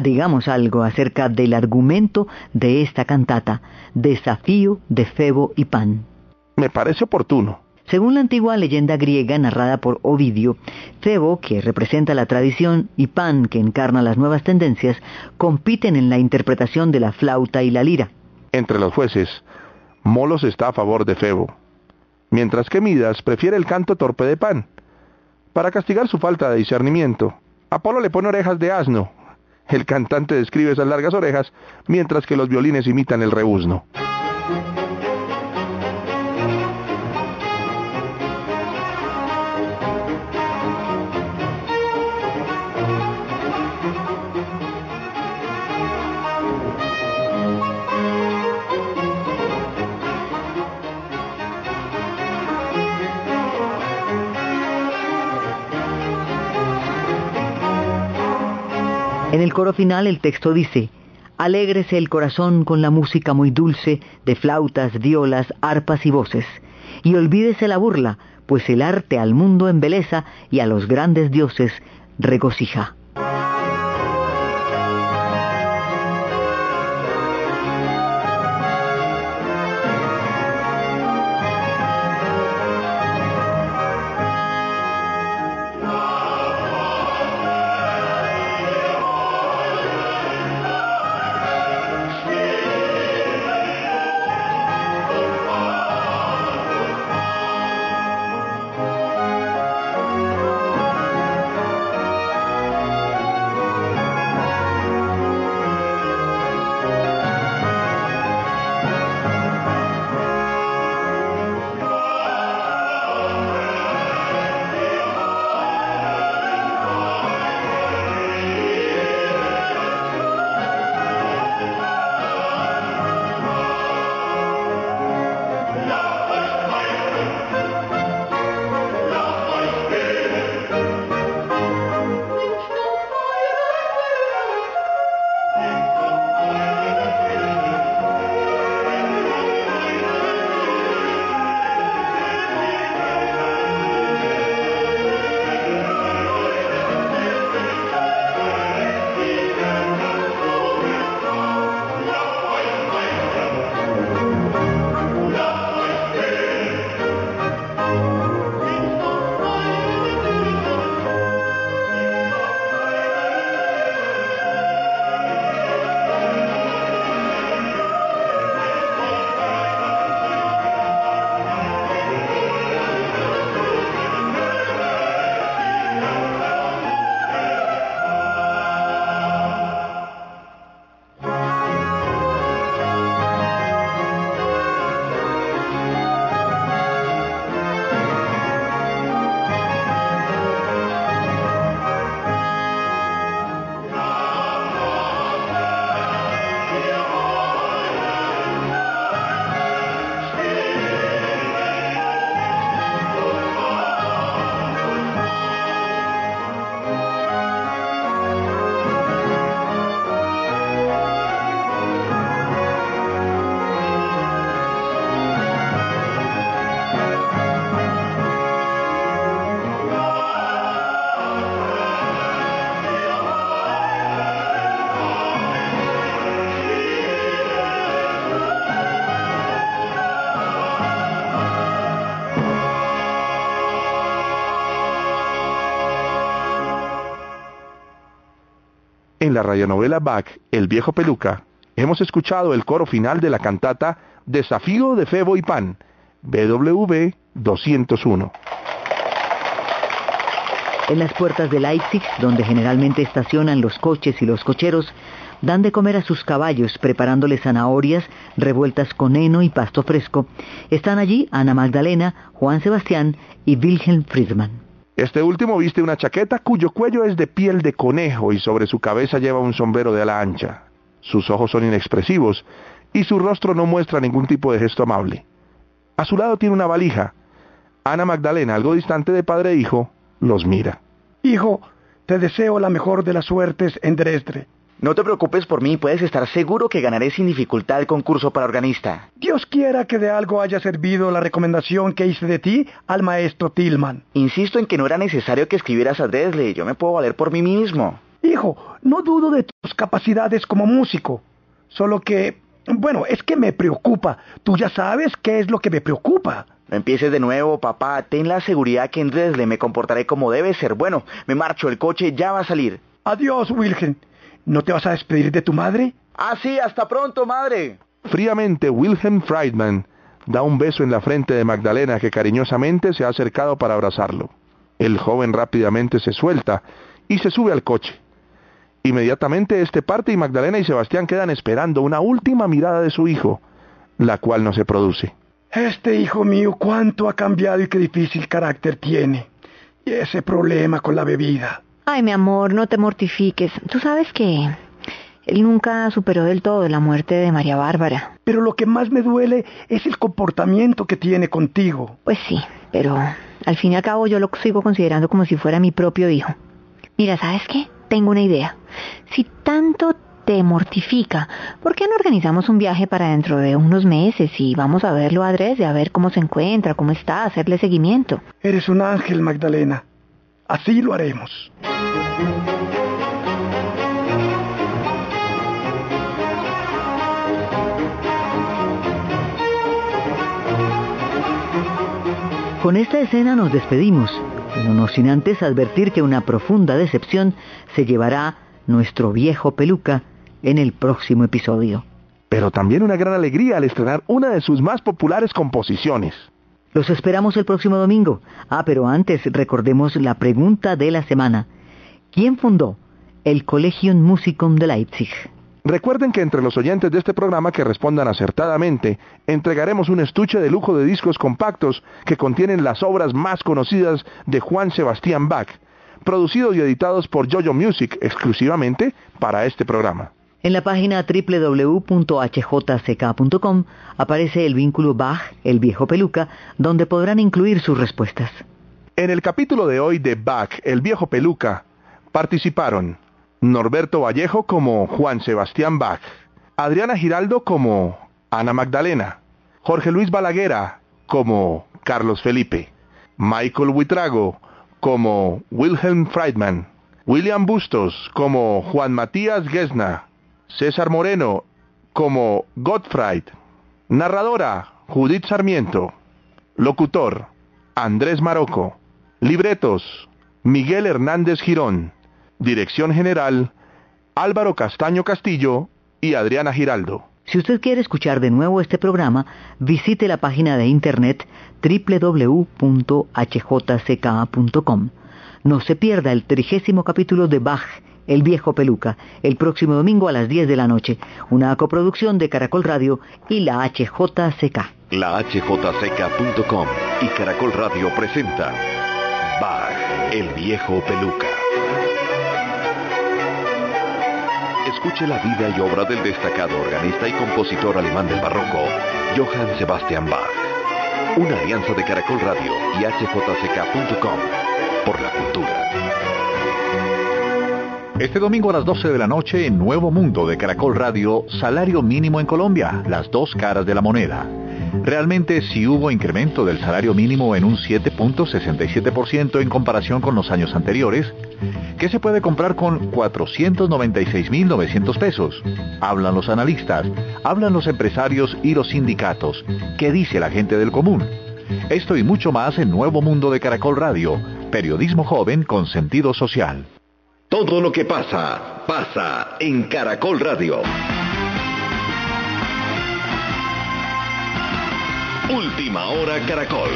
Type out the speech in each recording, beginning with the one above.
Digamos algo acerca del argumento de esta cantata, Desafío de Febo y Pan. Me parece oportuno. Según la antigua leyenda griega narrada por Ovidio, Febo, que representa la tradición, y Pan, que encarna las nuevas tendencias, compiten en la interpretación de la flauta y la lira. Entre los jueces, Molos está a favor de Febo, mientras que Midas prefiere el canto torpe de Pan. Para castigar su falta de discernimiento, Apolo le pone orejas de asno. El cantante describe esas largas orejas, mientras que los violines imitan el rebuzno. En el coro final el texto dice, Alégrese el corazón con la música muy dulce de flautas, violas, arpas y voces, y olvídese la burla, pues el arte al mundo embeleza y a los grandes dioses regocija. En la radionovela Bach, El viejo peluca, hemos escuchado el coro final de la cantata Desafío de Febo y Pan, BWV 201. En las puertas de Leipzig, donde generalmente estacionan los coches y los cocheros, dan de comer a sus caballos preparándoles zanahorias revueltas con heno y pasto fresco. Están allí Ana Magdalena, Juan Sebastián y Wilhelm Friedman. Este último viste una chaqueta cuyo cuello es de piel de conejo y sobre su cabeza lleva un sombrero de ala ancha. Sus ojos son inexpresivos y su rostro no muestra ningún tipo de gesto amable. A su lado tiene una valija. Ana Magdalena, algo distante de padre e hijo, los mira. Hijo, te deseo la mejor de las suertes en Dresde. No te preocupes por mí, puedes estar seguro que ganaré sin dificultad el concurso para organista. Dios quiera que de algo haya servido la recomendación que hice de ti al maestro Tillman. Insisto en que no era necesario que escribieras a Dresle, yo me puedo valer por mí mismo. Hijo, no dudo de tus capacidades como músico, solo que, bueno, es que me preocupa. Tú ya sabes qué es lo que me preocupa. No empieces de nuevo, papá. Ten la seguridad que en Dresle me comportaré como debe ser. Bueno, me marcho, el coche ya va a salir. Adiós, Wilhelm. ¿No te vas a despedir de tu madre? Ah, sí, hasta pronto, madre. Fríamente, Wilhelm Friedman da un beso en la frente de Magdalena que cariñosamente se ha acercado para abrazarlo. El joven rápidamente se suelta y se sube al coche. Inmediatamente este parte y Magdalena y Sebastián quedan esperando una última mirada de su hijo, la cual no se produce. Este hijo mío, cuánto ha cambiado y qué difícil carácter tiene. Y ese problema con la bebida. Ay, mi amor, no te mortifiques. Tú sabes que él nunca superó del todo la muerte de María Bárbara. Pero lo que más me duele es el comportamiento que tiene contigo. Pues sí, pero al fin y al cabo yo lo sigo considerando como si fuera mi propio hijo. Mira, ¿sabes qué? Tengo una idea. Si tanto te mortifica, ¿por qué no organizamos un viaje para dentro de unos meses y vamos a verlo a Dresde, a ver cómo se encuentra, cómo está, hacerle seguimiento? Eres un ángel, Magdalena. Así lo haremos. Con esta escena nos despedimos, pero no sin antes advertir que una profunda decepción se llevará nuestro viejo peluca en el próximo episodio. Pero también una gran alegría al estrenar una de sus más populares composiciones. Los esperamos el próximo domingo. Ah, pero antes recordemos la pregunta de la semana. ¿Quién fundó el Collegium Musicum de Leipzig? Recuerden que entre los oyentes de este programa que respondan acertadamente, entregaremos un estuche de lujo de discos compactos que contienen las obras más conocidas de Juan Sebastián Bach, producidos y editados por Jojo Music exclusivamente para este programa. En la página www.hjck.com aparece el vínculo Bach, el viejo peluca, donde podrán incluir sus respuestas. En el capítulo de hoy de Bach, el viejo peluca, participaron Norberto Vallejo como Juan Sebastián Bach, Adriana Giraldo como Ana Magdalena, Jorge Luis Balaguera como Carlos Felipe, Michael Huitrago como Wilhelm Friedman, William Bustos como Juan Matías Gesna, César Moreno como Gottfried, narradora Judith Sarmiento, locutor Andrés Maroco, libretos Miguel Hernández Girón, Dirección General, Álvaro Castaño Castillo y Adriana Giraldo. Si usted quiere escuchar de nuevo este programa, visite la página de internet www.hjck.com. No se pierda el trigésimo capítulo de Bach, El viejo peluca, el próximo domingo a las 10 de la noche, una coproducción de Caracol Radio y la HJCK. La HJCK.com y Caracol Radio presenta Bach, el viejo peluca. Escuche la vida y obra del destacado organista y compositor alemán del barroco, Johann Sebastian Bach. Una alianza de Caracol Radio y HJCK.com por la cultura. Este domingo a las 12 de la noche en Nuevo Mundo de Caracol Radio, salario mínimo en Colombia, las dos caras de la moneda. Realmente sí hubo incremento del salario mínimo en un 7.67% en comparación con los años anteriores, que se puede comprar con 496.900 pesos. Hablan los analistas, hablan los empresarios y los sindicatos. ¿Qué dice la gente del común? Esto y mucho más en Nuevo Mundo de Caracol Radio, periodismo joven con sentido social. Todo lo que pasa, pasa en Caracol Radio. Última hora Caracol.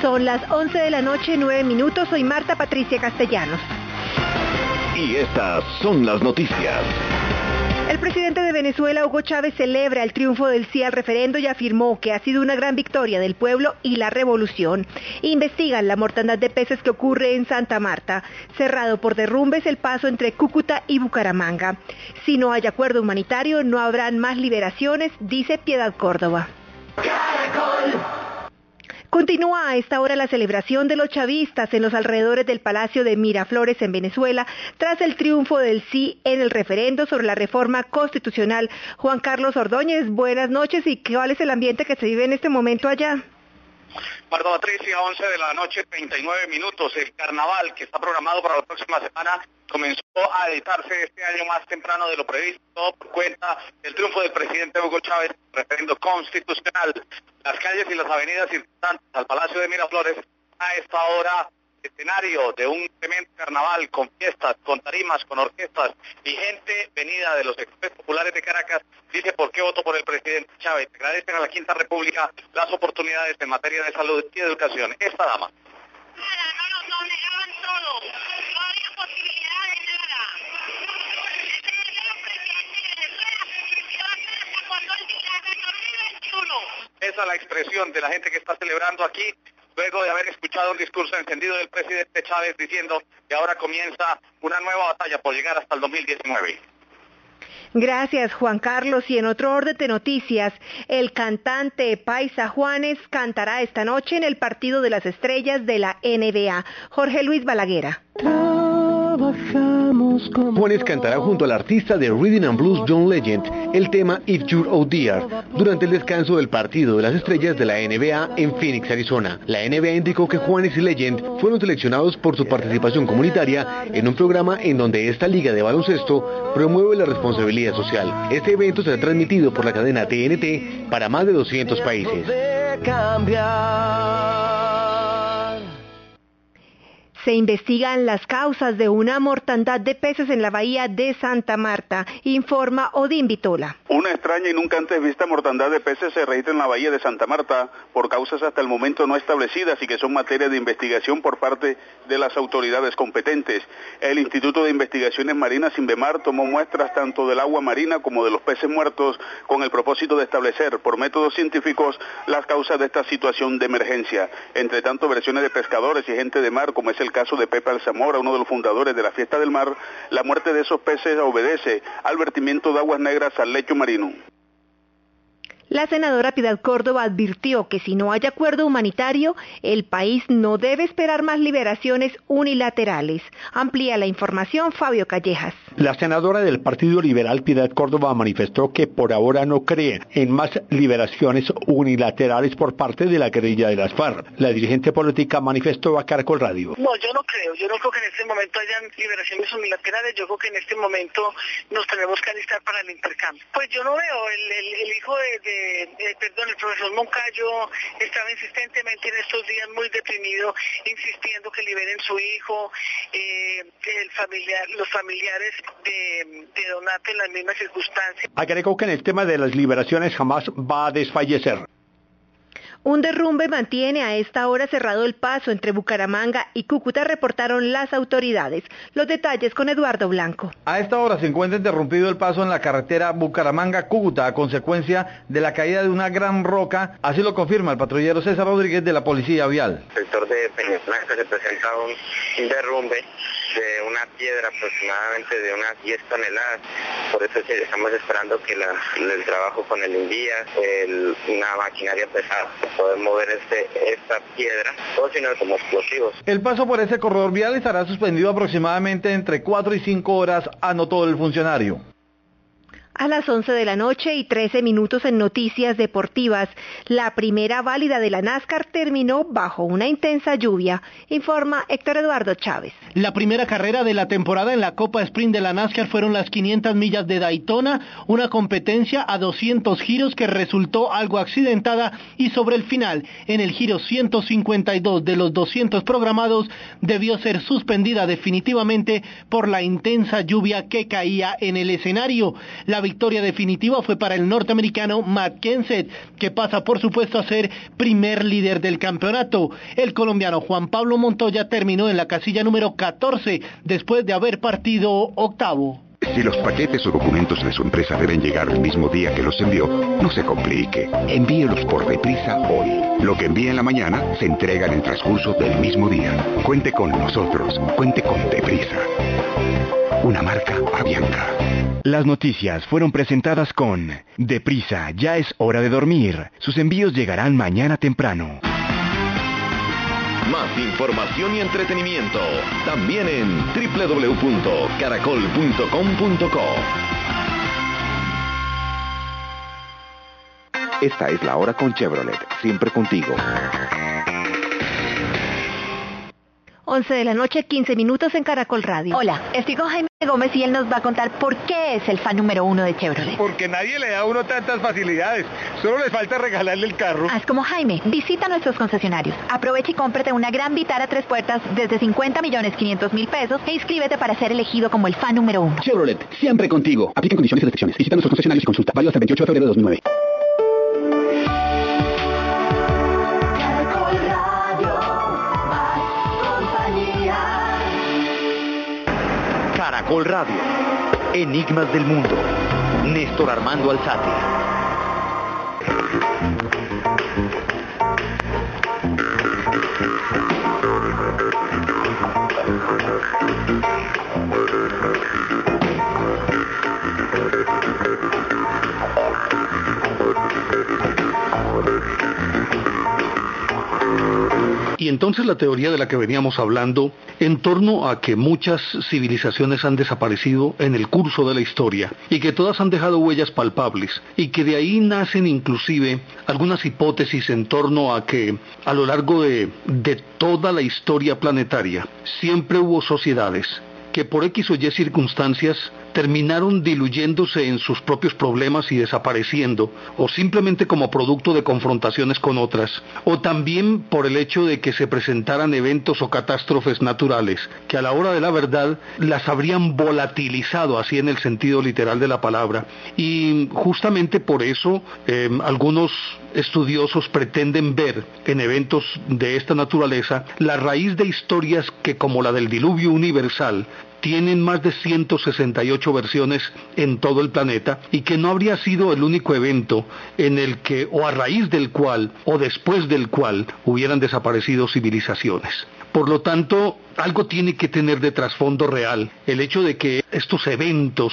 Son las 11 de la noche, 9 minutos. Soy Marta Patricia Castellanos. Y estas son las noticias. El presidente de Venezuela, Hugo Chávez, celebra el triunfo del sí al referendo y afirmó que ha sido una gran victoria del pueblo y la revolución. Investigan la mortandad de peces que ocurre en Santa Marta, cerrado por derrumbes el paso entre Cúcuta y Bucaramanga. Si no hay acuerdo humanitario, no habrán más liberaciones, dice Piedad Córdoba. Continúa a esta hora la celebración de los chavistas en los alrededores del Palacio de Miraflores en Venezuela tras el triunfo del sí en el referendo sobre la reforma constitucional. Juan Carlos Ordóñez, buenas noches y cuál es el ambiente que se vive en este momento allá. Marta Patricia, 11 de la noche, 39 minutos. El carnaval que está programado para la próxima semana comenzó a editarse este año más temprano de lo previsto, todo por cuenta del triunfo del presidente Hugo Chávez, referendo constitucional. Las calles y las avenidas circundantes al Palacio de Miraflores a esta hora escenario de un tremendo carnaval con fiestas, con tarimas, con orquestas y gente venida de los sectores populares de Caracas dice por qué voto por el presidente Chávez. Agradecen a la Quinta República las oportunidades en materia de salud y educación. Esta dama. Esa es la expresión de la gente que está celebrando aquí luego de haber escuchado un discurso encendido del presidente Chávez diciendo que ahora comienza una nueva batalla por llegar hasta el 2019. Gracias, Juan Carlos. Y en otro orden de noticias, el cantante Paisa Juanes cantará esta noche en el Partido de las Estrellas de la NBA. Jorge Luis Balaguera. Juanes cantará junto al artista de Reading and Blues John Legend el tema If You're Out There durante el descanso del partido de las estrellas de la NBA en Phoenix, Arizona. La NBA indicó que Juanes y Legend fueron seleccionados por su participación comunitaria en un programa en donde esta liga de baloncesto promueve la responsabilidad social. Este evento será transmitido por la cadena TNT para más de 200 países. Se investigan las causas de una mortandad de peces en la bahía de Santa Marta, informa Odín Vitola. Una extraña y nunca antes vista mortandad de peces se registra en la bahía de Santa Marta por causas hasta el momento no establecidas y que son materia de investigación por parte de las autoridades competentes. El Instituto de Investigaciones Marinas Inbemar tomó muestras tanto del agua marina como de los peces muertos con el propósito de establecer por métodos científicos las causas de esta situación de emergencia. Entre tanto, versiones de pescadores y gente de mar, como es el caso de Pepe Alzamora, uno de los fundadores de la Fiesta del Mar, la muerte de esos peces obedece al vertimiento de aguas negras al lecho marino. La senadora Piedad Córdoba advirtió que si no hay acuerdo humanitario, el país no debe esperar más liberaciones unilaterales. Amplía la información Fabio Callejas. La senadora del Partido Liberal Piedad Córdoba manifestó que por ahora no cree en más liberaciones unilaterales por parte de la guerrilla de las FARC. La dirigente política manifestó a Caracol Radio. No, yo no creo. Yo no creo que en este momento hayan liberaciones unilaterales. Yo creo que en este momento nos tenemos que alistar para el intercambio. Pues yo no veo el, hijo de perdón, el profesor Moncayo estaba insistentemente en estos días muy deprimido, insistiendo que liberen su hijo, eh, el familiar, los familiares de, de Donato en las mismas circunstancias. Agregó que en el tema de las liberaciones jamás va a desfallecer. Un derrumbe mantiene a esta hora cerrado el paso entre Bucaramanga y Cúcuta, reportaron las autoridades. Los detalles con Eduardo Blanco. A esta hora se encuentra interrumpido el paso en la carretera Bucaramanga-Cúcuta a consecuencia de la caída de una gran roca. Así lo confirma el patrullero César Rodríguez de la Policía Vial. El sector de Peñasblanca se presenta un derrumbe de una piedra aproximadamente de unas 10 toneladas. Por eso estamos esperando que el trabajo con el Invías, una maquinaria pesada, poder mover este, esta piedra, o si no como explosivos. El paso por ese corredor vial estará suspendido aproximadamente entre 4 y 5 horas, anotó el funcionario. A las 11 de la noche y 13 minutos en Noticias Deportivas, la primera válida de la NASCAR terminó bajo una intensa lluvia, informa Héctor Eduardo Chávez. La primera carrera de la temporada en la Copa Sprint de la NASCAR fueron las 500 millas de Daytona, una competencia a 200 giros que resultó algo accidentada y sobre el final, en el giro 152 de los 200 programados, debió ser suspendida definitivamente por la intensa lluvia que caía en el escenario. La victoria definitiva fue para el norteamericano Matt Kenseth, que pasa por supuesto a ser primer líder del campeonato. El colombiano Juan Pablo Montoya terminó en la casilla número 14 después de haber partido octavo. Si los paquetes o documentos de su empresa deben llegar el mismo día que los envió, no se complique. Envíelos por deprisa hoy. Lo que envíe en la mañana se entrega en el transcurso del mismo día. Cuente con nosotros. Cuente con Deprisa. Una marca Avianca. Las noticias fueron presentadas con Deprisa, ya es hora de dormir. Sus envíos llegarán mañana temprano. Más información y entretenimiento también en www.caracol.com.co. Esta es la hora con Chevrolet, siempre contigo. 11 de la noche, 15 minutos en Caracol Radio. Hola, estoy con Jaime Gómez y él nos va a contar por qué es el fan número uno de Chevrolet. Porque nadie le da a uno tantas facilidades. Solo le falta regalarle el carro. Haz como Jaime, visita nuestros concesionarios. Aprovecha y cómprate una gran Vitara tres puertas desde 50 millones 500 mil pesos e inscríbete para ser elegido como el fan número uno. Chevrolet, siempre contigo. Aplican condiciones y restricciones. Visita nuestros concesionarios y consulta. Válido hasta el 28 de febrero de 2009. Caracol Radio. Enigmas del Mundo. Néstor Armando Alzate. Y entonces la teoría de la que veníamos hablando, en torno a que muchas civilizaciones han desaparecido en el curso de la historia y que todas han dejado huellas palpables y que de ahí nacen inclusive algunas hipótesis en torno a que a lo largo de, toda la historia planetaria siempre hubo sociedades que por X o Y circunstancias terminaron diluyéndose en sus propios problemas y desapareciendo, o simplemente como producto de confrontaciones con otras, o también por el hecho de que se presentaran eventos o catástrofes naturales, que a la hora de la verdad las habrían volatilizado, así en el sentido literal de la palabra. Y justamente por eso eh, algunos estudiosos pretenden ver en eventos de esta naturaleza la raíz de historias que como la del diluvio universal tienen más de 168 versiones en todo el planeta y que no habría sido el único evento en el que o a raíz del cual o después del cual hubieran desaparecido civilizaciones. Por lo tanto, algo tiene que tener de trasfondo real el hecho de que estos eventos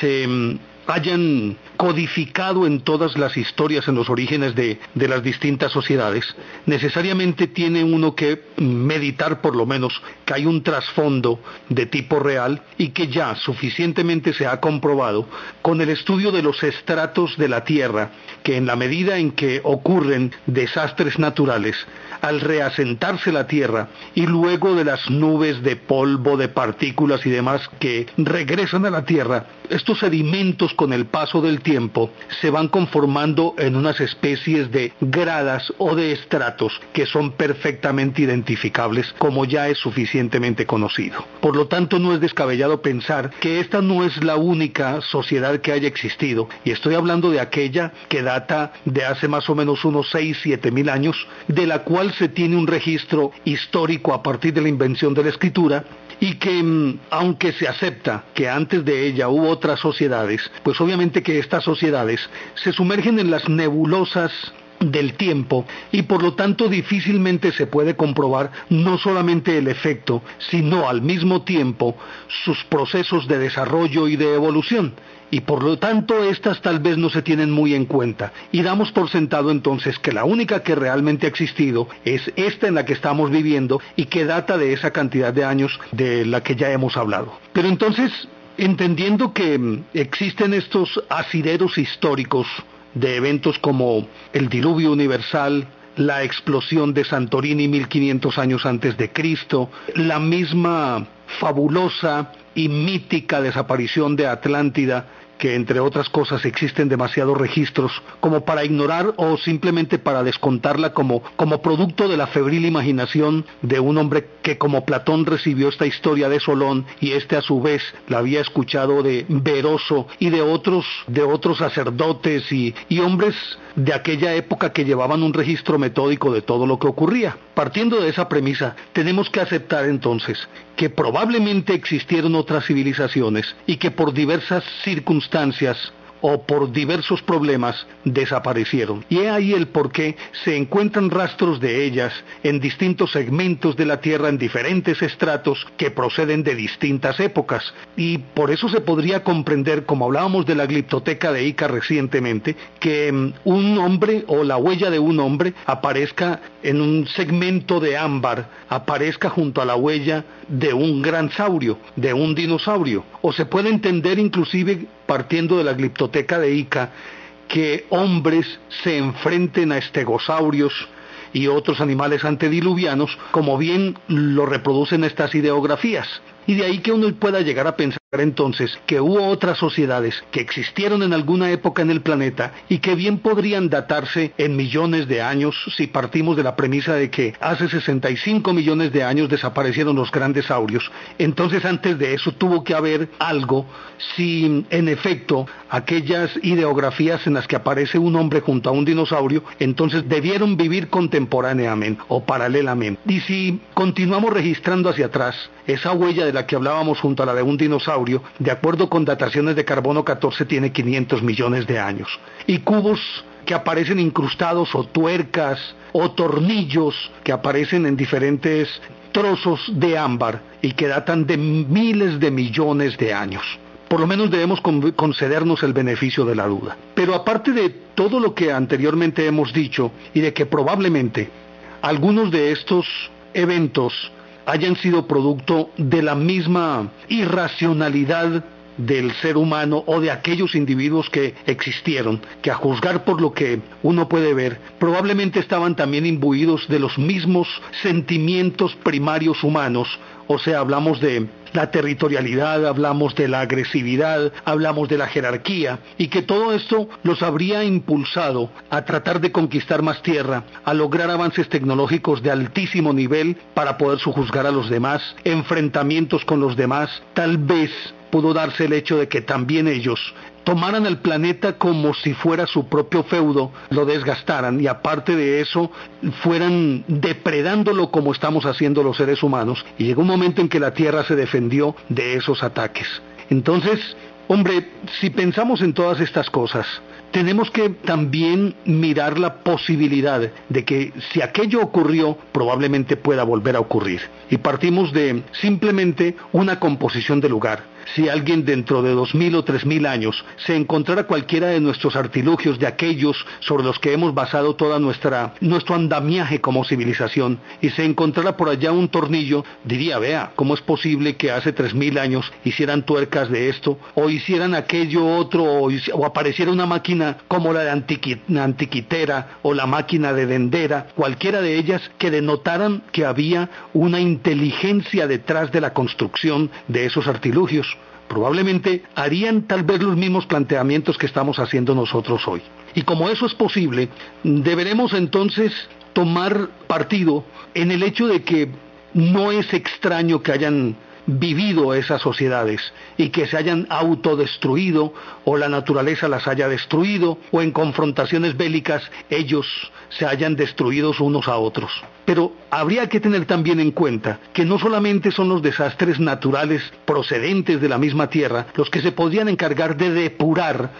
se mm, hayan codificado en todas las historias, en los orígenes de, de, las distintas sociedades, necesariamente tiene uno que meditar por lo menos que hay un trasfondo de tipo real y que ya suficientemente se ha comprobado con el estudio de los estratos de la Tierra, que en la medida en que ocurren desastres naturales, al reasentarse la Tierra y luego de las nubes de polvo, de partículas y demás que regresan a la Tierra, estos sedimentos con el paso del tiempo se van conformando en unas especies de gradas o de estratos que son perfectamente identificables como ya es suficientemente conocido. Por lo tanto, no es descabellado pensar que esta no es la única sociedad que haya existido y estoy hablando de aquella que data de hace más o menos unos 6, 7 mil años, de la cual se tiene un registro histórico a partir de la invención de la escritura y que aunque se acepta que antes de ella hubo otras sociedades, pues obviamente que estas sociedades se sumergen en las nebulosas del tiempo y por lo tanto difícilmente se puede comprobar no solamente el efecto, sino al mismo tiempo sus procesos de desarrollo y de evolución y por lo tanto estas tal vez no se tienen muy en cuenta y damos por sentado entonces que la única que realmente ha existido es esta en la que estamos viviendo y que data de esa cantidad de años de la que ya hemos hablado. Pero entonces, entendiendo que existen estos asideros históricos de eventos como el diluvio universal, la explosión de Santorini 1500 años antes de Cristo, la misma fabulosa y mítica desaparición de Atlántida que entre otras cosas existen demasiados registros como para ignorar o simplemente para descontarla como, como producto de la febril imaginación de un hombre que como Platón recibió esta historia de Solón y este a su vez la había escuchado de Veroso y de otros, de otros sacerdotes y, y hombres de aquella época que llevaban un registro metódico de todo lo que ocurría. Partiendo de esa premisa, tenemos que aceptar entonces que probablemente existieron otras civilizaciones y que por diversas circunstancias o por diversos problemas desaparecieron. Y he ahí el por qué se encuentran rastros de ellas en distintos segmentos de la Tierra, en diferentes estratos que proceden de distintas épocas. Y por eso se podría comprender, como hablábamos de la gliptoteca de Ica recientemente, que mm, un hombre o la huella de un hombre aparezca en un segmento de ámbar, aparezca junto a la huella de un gran saurio, de un dinosaurio. O se puede entender inclusive partiendo de la gliptoteca de Ica, que hombres se enfrenten a estegosaurios y otros animales antediluvianos, como bien lo reproducen estas ideografías. Y de ahí que uno pueda llegar a pensar entonces que hubo otras sociedades que existieron en alguna época en el planeta y que bien podrían datarse en millones de años si partimos de la premisa de que hace 65 millones de años desaparecieron los grandes saurios. Entonces antes de eso tuvo que haber algo si en efecto aquellas ideografías en las que aparece un hombre junto a un dinosaurio, entonces debieron vivir contemporáneamente o paralelamente. Y si continuamos registrando hacia atrás esa huella de la que hablábamos junto a la de un dinosaurio, de acuerdo con dataciones de carbono 14, tiene 500 millones de años. Y cubos que aparecen incrustados o tuercas o tornillos que aparecen en diferentes trozos de ámbar y que datan de miles de millones de años. Por lo menos debemos concedernos el beneficio de la duda. Pero aparte de todo lo que anteriormente hemos dicho y de que probablemente algunos de estos eventos hayan sido producto de la misma irracionalidad del ser humano o de aquellos individuos que existieron, que a juzgar por lo que uno puede ver, probablemente estaban también imbuidos de los mismos sentimientos primarios humanos, o sea, hablamos de la territorialidad, hablamos de la agresividad, hablamos de la jerarquía, y que todo esto los habría impulsado a tratar de conquistar más tierra, a lograr avances tecnológicos de altísimo nivel para poder sujuzgar a los demás, enfrentamientos con los demás, tal vez pudo darse el hecho de que también ellos tomaran el planeta como si fuera su propio feudo, lo desgastaran y aparte de eso fueran depredándolo como estamos haciendo los seres humanos. Y llegó un momento en que la Tierra se defendió de esos ataques. Entonces, hombre, si pensamos en todas estas cosas, tenemos que también mirar la posibilidad de que si aquello ocurrió, probablemente pueda volver a ocurrir. Y partimos de simplemente una composición de lugar si alguien dentro de dos mil o tres mil años se encontrara cualquiera de nuestros artilugios, de aquellos sobre los que hemos basado toda nuestra nuestro andamiaje como civilización, y se encontrara por allá un tornillo, diría, vea, ¿cómo es posible que hace tres mil años hicieran tuercas de esto, o hicieran aquello otro, o, apareciera una máquina como la de antiquitera, o la máquina de dendera, cualquiera de ellas que denotaran que había una inteligencia detrás de la construcción de esos artilugios probablemente harían tal vez los mismos planteamientos que estamos haciendo nosotros hoy. Y como eso es posible, deberemos entonces tomar partido en el hecho de que no es extraño que hayan vivido esas sociedades y que se hayan autodestruido o la naturaleza las haya destruido o en confrontaciones bélicas ellos se hayan destruido unos a otros. Pero habría que tener también en cuenta que no solamente son los desastres naturales procedentes de la misma tierra los que se podrían encargar de depurar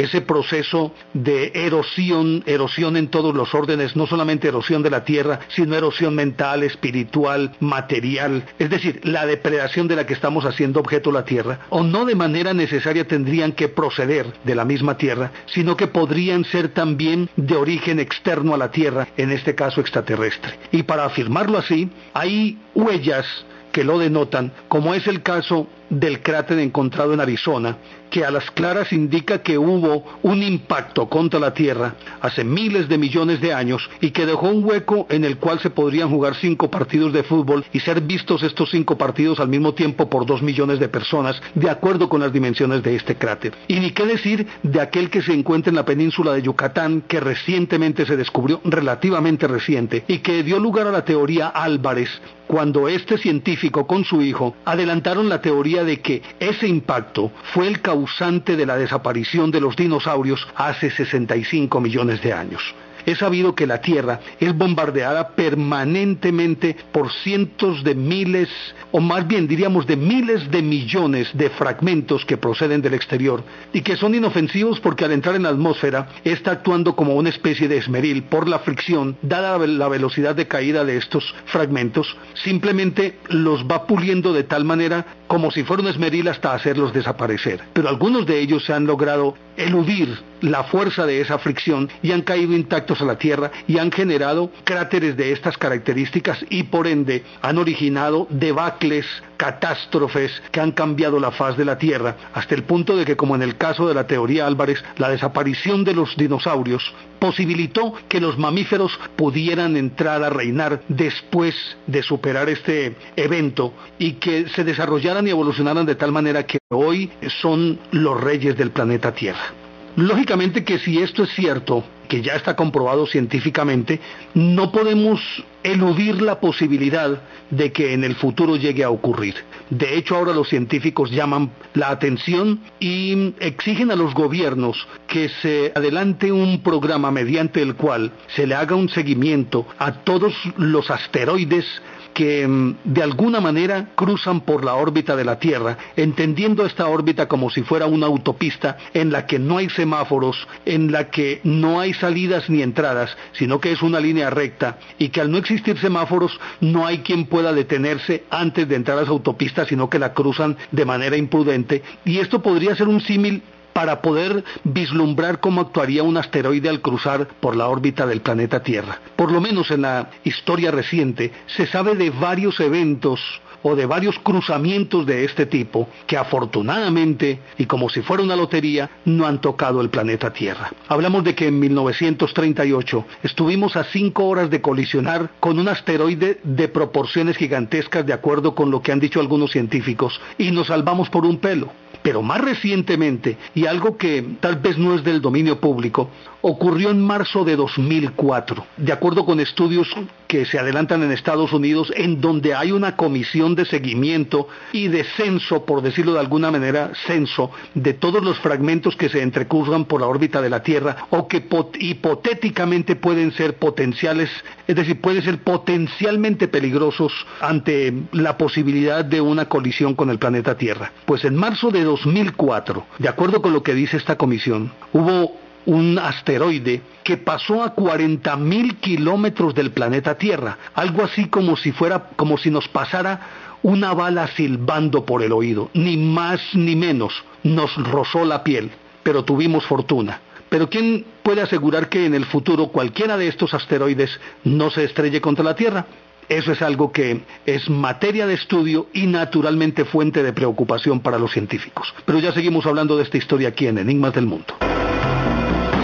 ese proceso de erosión, erosión en todos los órdenes, no solamente erosión de la tierra, sino erosión mental, espiritual, material, es decir, la depredación de la que estamos haciendo objeto la tierra, o no de manera necesaria tendrían que proceder de la misma tierra, sino que podrían ser también de origen externo a la tierra, en este caso extraterrestre. Y para afirmarlo así, hay huellas que lo denotan, como es el caso del cráter encontrado en Arizona, que a las claras indica que hubo un impacto contra la Tierra hace miles de millones de años y que dejó un hueco en el cual se podrían jugar cinco partidos de fútbol y ser vistos estos cinco partidos al mismo tiempo por dos millones de personas, de acuerdo con las dimensiones de este cráter. Y ni qué decir de aquel que se encuentra en la península de Yucatán, que recientemente se descubrió, relativamente reciente, y que dio lugar a la teoría Álvarez, cuando este científico con su hijo adelantaron la teoría de que ese impacto fue el causante de la desaparición de los dinosaurios hace 65 millones de años. Es sabido que la Tierra es bombardeada permanentemente por cientos de miles, o más bien diríamos de miles de millones de fragmentos que proceden del exterior y que son inofensivos porque al entrar en la atmósfera está actuando como una especie de esmeril por la fricción, dada la velocidad de caída de estos fragmentos, simplemente los va puliendo de tal manera como si fuera un esmeril hasta hacerlos desaparecer. Pero algunos de ellos se han logrado eludir la fuerza de esa fricción y han caído intactos a la Tierra y han generado cráteres de estas características y por ende han originado debacles, catástrofes que han cambiado la faz de la Tierra, hasta el punto de que, como en el caso de la teoría Álvarez, la desaparición de los dinosaurios posibilitó que los mamíferos pudieran entrar a reinar después de superar este evento y que se desarrollaran y evolucionaran de tal manera que hoy son los reyes del planeta Tierra. Lógicamente que si esto es cierto, que ya está comprobado científicamente, no podemos eludir la posibilidad de que en el futuro llegue a ocurrir. De hecho, ahora los científicos llaman la atención y exigen a los gobiernos que se adelante un programa mediante el cual se le haga un seguimiento a todos los asteroides que mm, de alguna manera cruzan por la órbita de la Tierra, entendiendo esta órbita como si fuera una autopista en la que no hay semáforos, en la que no hay salidas ni entradas, sino que es una línea recta y que al no existir semáforos no hay quien pueda detenerse antes de entrar a esa autopista, sino que la cruzan de manera imprudente. Y esto podría ser un símil para poder vislumbrar cómo actuaría un asteroide al cruzar por la órbita del planeta Tierra. Por lo menos en la historia reciente se sabe de varios eventos o de varios cruzamientos de este tipo que afortunadamente y como si fuera una lotería no han tocado el planeta Tierra. Hablamos de que en 1938 estuvimos a cinco horas de colisionar con un asteroide de proporciones gigantescas de acuerdo con lo que han dicho algunos científicos y nos salvamos por un pelo. Pero más recientemente, y algo que tal vez no es del dominio público, ocurrió en marzo de 2004, de acuerdo con estudios que se adelantan en Estados Unidos, en donde hay una comisión de seguimiento y de censo, por decirlo de alguna manera, censo de todos los fragmentos que se entrecruzan por la órbita de la Tierra o que hipotéticamente pueden ser potenciales, es decir, pueden ser potencialmente peligrosos ante la posibilidad de una colisión con el planeta Tierra. Pues en marzo de 2004, de acuerdo con lo que dice esta comisión, hubo un asteroide que pasó a 40 mil kilómetros del planeta Tierra, algo así como si fuera, como si nos pasara una bala silbando por el oído, ni más ni menos, nos rozó la piel, pero tuvimos fortuna. Pero ¿quién puede asegurar que en el futuro cualquiera de estos asteroides no se estrelle contra la Tierra? Eso es algo que es materia de estudio y naturalmente fuente de preocupación para los científicos. Pero ya seguimos hablando de esta historia aquí en Enigmas del Mundo.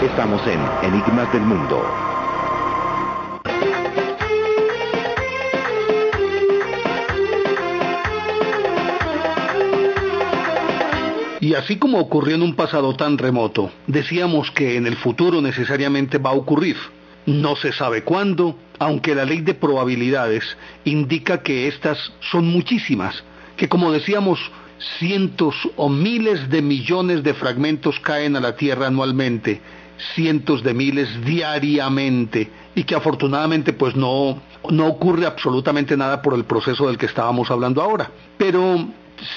Estamos en Enigmas del Mundo. Y así como ocurrió en un pasado tan remoto, decíamos que en el futuro necesariamente va a ocurrir. No se sabe cuándo, aunque la ley de probabilidades indica que estas son muchísimas, que como decíamos, cientos o miles de millones de fragmentos caen a la Tierra anualmente, cientos de miles diariamente, y que afortunadamente pues no, no ocurre absolutamente nada por el proceso del que estábamos hablando ahora. Pero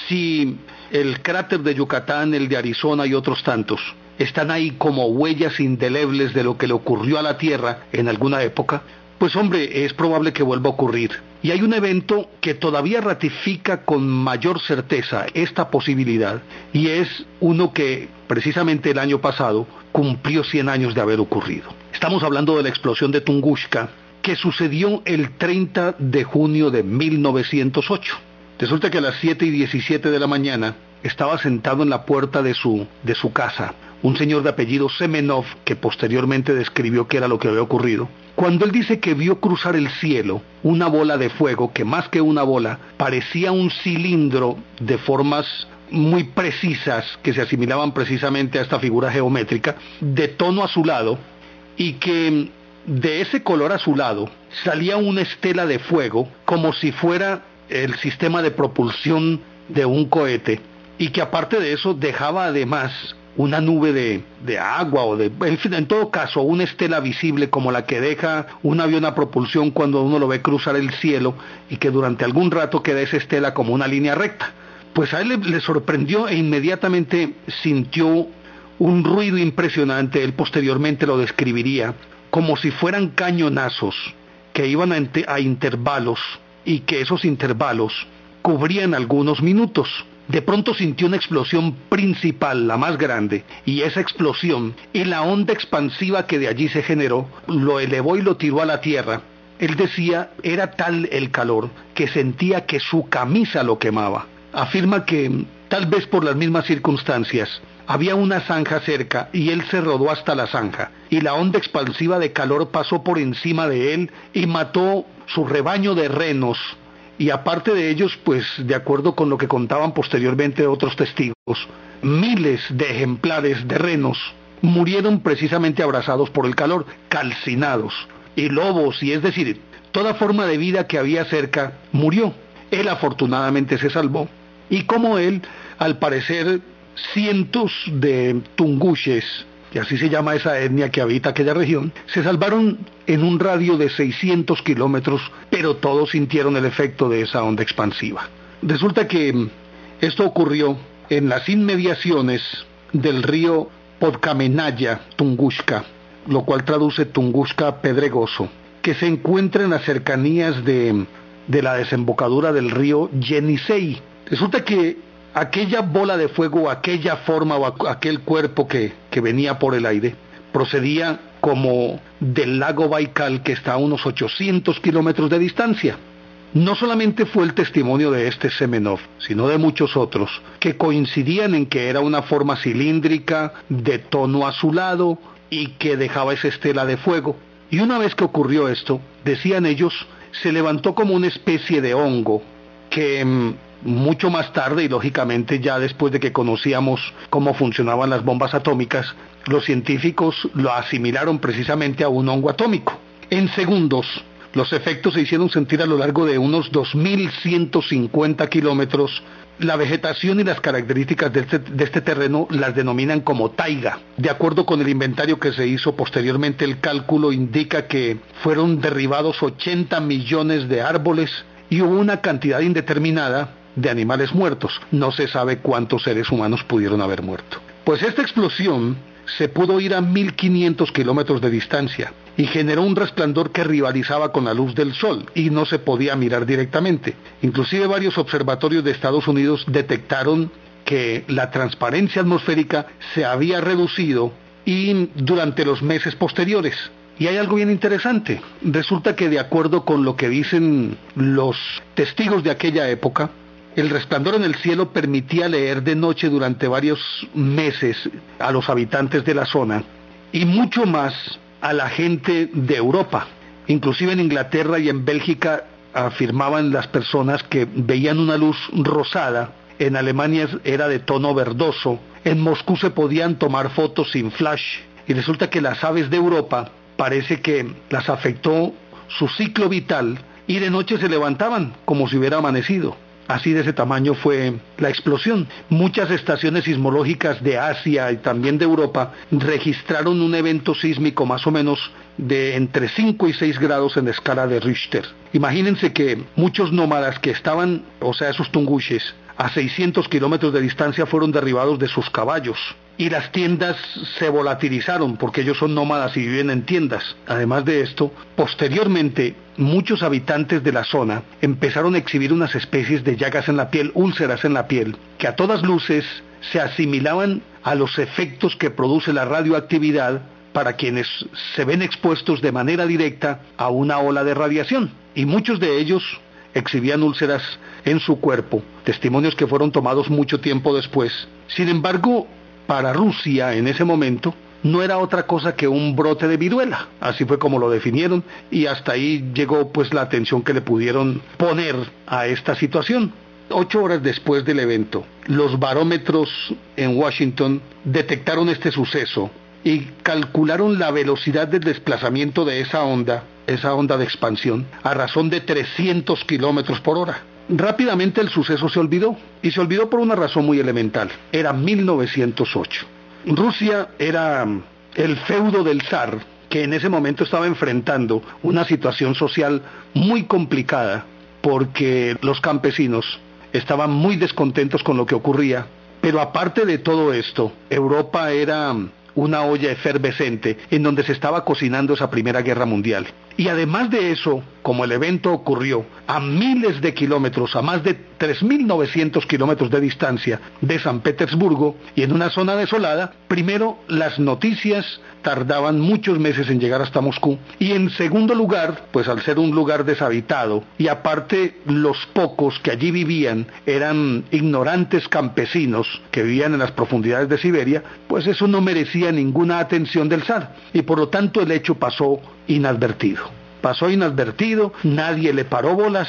si el cráter de Yucatán, el de Arizona y otros tantos están ahí como huellas indelebles de lo que le ocurrió a la Tierra en alguna época, pues hombre, es probable que vuelva a ocurrir. Y hay un evento que todavía ratifica con mayor certeza esta posibilidad, y es uno que precisamente el año pasado cumplió 100 años de haber ocurrido. Estamos hablando de la explosión de Tunguska, que sucedió el 30 de junio de 1908. Resulta que a las 7 y 17 de la mañana estaba sentado en la puerta de su, de su casa un señor de apellido Semenov, que posteriormente describió qué era lo que había ocurrido, cuando él dice que vio cruzar el cielo una bola de fuego que más que una bola parecía un cilindro de formas muy precisas que se asimilaban precisamente a esta figura geométrica, de tono azulado, y que de ese color azulado salía una estela de fuego como si fuera el sistema de propulsión de un cohete y que aparte de eso dejaba además una nube de, de, agua o de, en fin, en todo caso, una estela visible como la que deja un avión a propulsión cuando uno lo ve cruzar el cielo y que durante algún rato queda esa estela como una línea recta. Pues a él le, sorprendió e inmediatamente sintió un ruido impresionante, él posteriormente lo describiría como si fueran cañonazos que iban a, a intervalos y que esos intervalos cubrían algunos minutos. De pronto sintió una explosión principal, la más grande, y esa explosión y la onda expansiva que de allí se generó lo elevó y lo tiró a la tierra. Él decía, era tal el calor que sentía que su camisa lo quemaba. Afirma que, tal vez por las mismas circunstancias, había una zanja cerca y él se rodó hasta la zanja, y la onda expansiva de calor pasó por encima de él y mató su rebaño de renos y aparte de ellos, pues de acuerdo con lo que contaban posteriormente otros testigos, miles de ejemplares de renos murieron precisamente abrazados por el calor, calcinados, y lobos, y es decir, toda forma de vida que había cerca murió. Él afortunadamente se salvó. Y como él, al parecer, cientos de tunguches y así se llama esa etnia que habita aquella región, se salvaron en un radio de 600 kilómetros, pero todos sintieron el efecto de esa onda expansiva. Resulta que esto ocurrió en las inmediaciones del río Podkamenaya Tunguska, lo cual traduce Tunguska Pedregoso, que se encuentra en las cercanías de, de la desembocadura del río Yenisei. Resulta que aquella bola de fuego, aquella forma o aquel cuerpo que, que venía por el aire, procedía como del lago Baikal que está a unos 800 kilómetros de distancia. No solamente fue el testimonio de este Semenov, sino de muchos otros, que coincidían en que era una forma cilíndrica, de tono azulado y que dejaba esa estela de fuego. Y una vez que ocurrió esto, decían ellos, se levantó como una especie de hongo que mm, mucho más tarde y lógicamente ya después de que conocíamos cómo funcionaban las bombas atómicas, los científicos lo asimilaron precisamente a un hongo atómico. En segundos, los efectos se hicieron sentir a lo largo de unos 2.150 kilómetros. La vegetación y las características de este, de este, terreno las denominan como taiga. De acuerdo con el inventario que se hizo posteriormente, el cálculo indica que fueron derribados 80 millones de árboles y hubo una cantidad indeterminada de animales muertos. No se sabe cuántos seres humanos pudieron haber muerto. Pues esta explosión se pudo ir a 1500 kilómetros de distancia y generó un resplandor que rivalizaba con la luz del sol y no se podía mirar directamente. Inclusive varios observatorios de Estados Unidos detectaron que la transparencia atmosférica se había reducido y durante los meses posteriores. Y hay algo bien interesante. Resulta que de acuerdo con lo que dicen los testigos de aquella época, el resplandor en el cielo permitía leer de noche durante varios meses a los habitantes de la zona y mucho más a la gente de Europa. Inclusive en Inglaterra y en Bélgica afirmaban las personas que veían una luz rosada, en Alemania era de tono verdoso, en Moscú se podían tomar fotos sin flash y resulta que las aves de Europa parece que las afectó su ciclo vital y de noche se levantaban como si hubiera amanecido. Así de ese tamaño fue la explosión. Muchas estaciones sismológicas de Asia y también de Europa registraron un evento sísmico más o menos de entre 5 y 6 grados en escala de Richter. Imagínense que muchos nómadas que estaban, o sea, esos tunguches, a 600 kilómetros de distancia fueron derribados de sus caballos. Y las tiendas se volatilizaron porque ellos son nómadas y viven en tiendas. Además de esto, posteriormente muchos habitantes de la zona empezaron a exhibir unas especies de llagas en la piel, úlceras en la piel, que a todas luces se asimilaban a los efectos que produce la radioactividad para quienes se ven expuestos de manera directa a una ola de radiación. Y muchos de ellos exhibían úlceras en su cuerpo, testimonios que fueron tomados mucho tiempo después. Sin embargo, para Rusia en ese momento no era otra cosa que un brote de viruela, así fue como lo definieron y hasta ahí llegó pues la atención que le pudieron poner a esta situación. Ocho horas después del evento, los barómetros en Washington detectaron este suceso y calcularon la velocidad del desplazamiento de esa onda, esa onda de expansión, a razón de 300 kilómetros por hora. Rápidamente el suceso se olvidó, y se olvidó por una razón muy elemental. Era 1908. Rusia era el feudo del zar, que en ese momento estaba enfrentando una situación social muy complicada, porque los campesinos estaban muy descontentos con lo que ocurría. Pero aparte de todo esto, Europa era una olla efervescente en donde se estaba cocinando esa Primera Guerra Mundial. Y además de eso, como el evento ocurrió a miles de kilómetros, a más de 3.900 kilómetros de distancia de San Petersburgo y en una zona desolada, primero las noticias tardaban muchos meses en llegar hasta Moscú y en segundo lugar, pues al ser un lugar deshabitado y aparte los pocos que allí vivían eran ignorantes campesinos que vivían en las profundidades de Siberia, pues eso no merecía ninguna atención del zar y por lo tanto el hecho pasó inadvertido. Pasó inadvertido, nadie le paró bolas,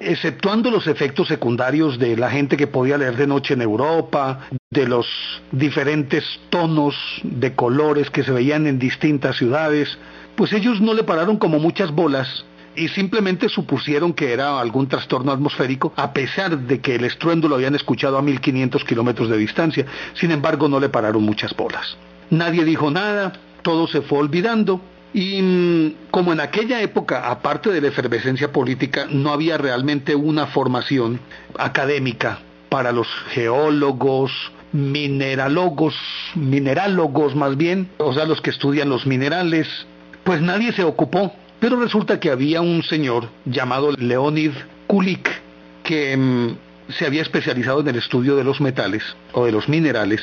exceptuando los efectos secundarios de la gente que podía leer de noche en Europa, de los diferentes tonos de colores que se veían en distintas ciudades, pues ellos no le pararon como muchas bolas y simplemente supusieron que era algún trastorno atmosférico, a pesar de que el estruendo lo habían escuchado a 1500 kilómetros de distancia. Sin embargo, no le pararon muchas bolas. Nadie dijo nada, todo se fue olvidando y mm, como en aquella época, aparte de la efervescencia política, no había realmente una formación académica para los geólogos, mineralogos, minerálogos más bien, o sea, los que estudian los minerales, pues nadie se ocupó. Pero resulta que había un señor llamado Leonid Kulik que mm, se había especializado en el estudio de los metales o de los minerales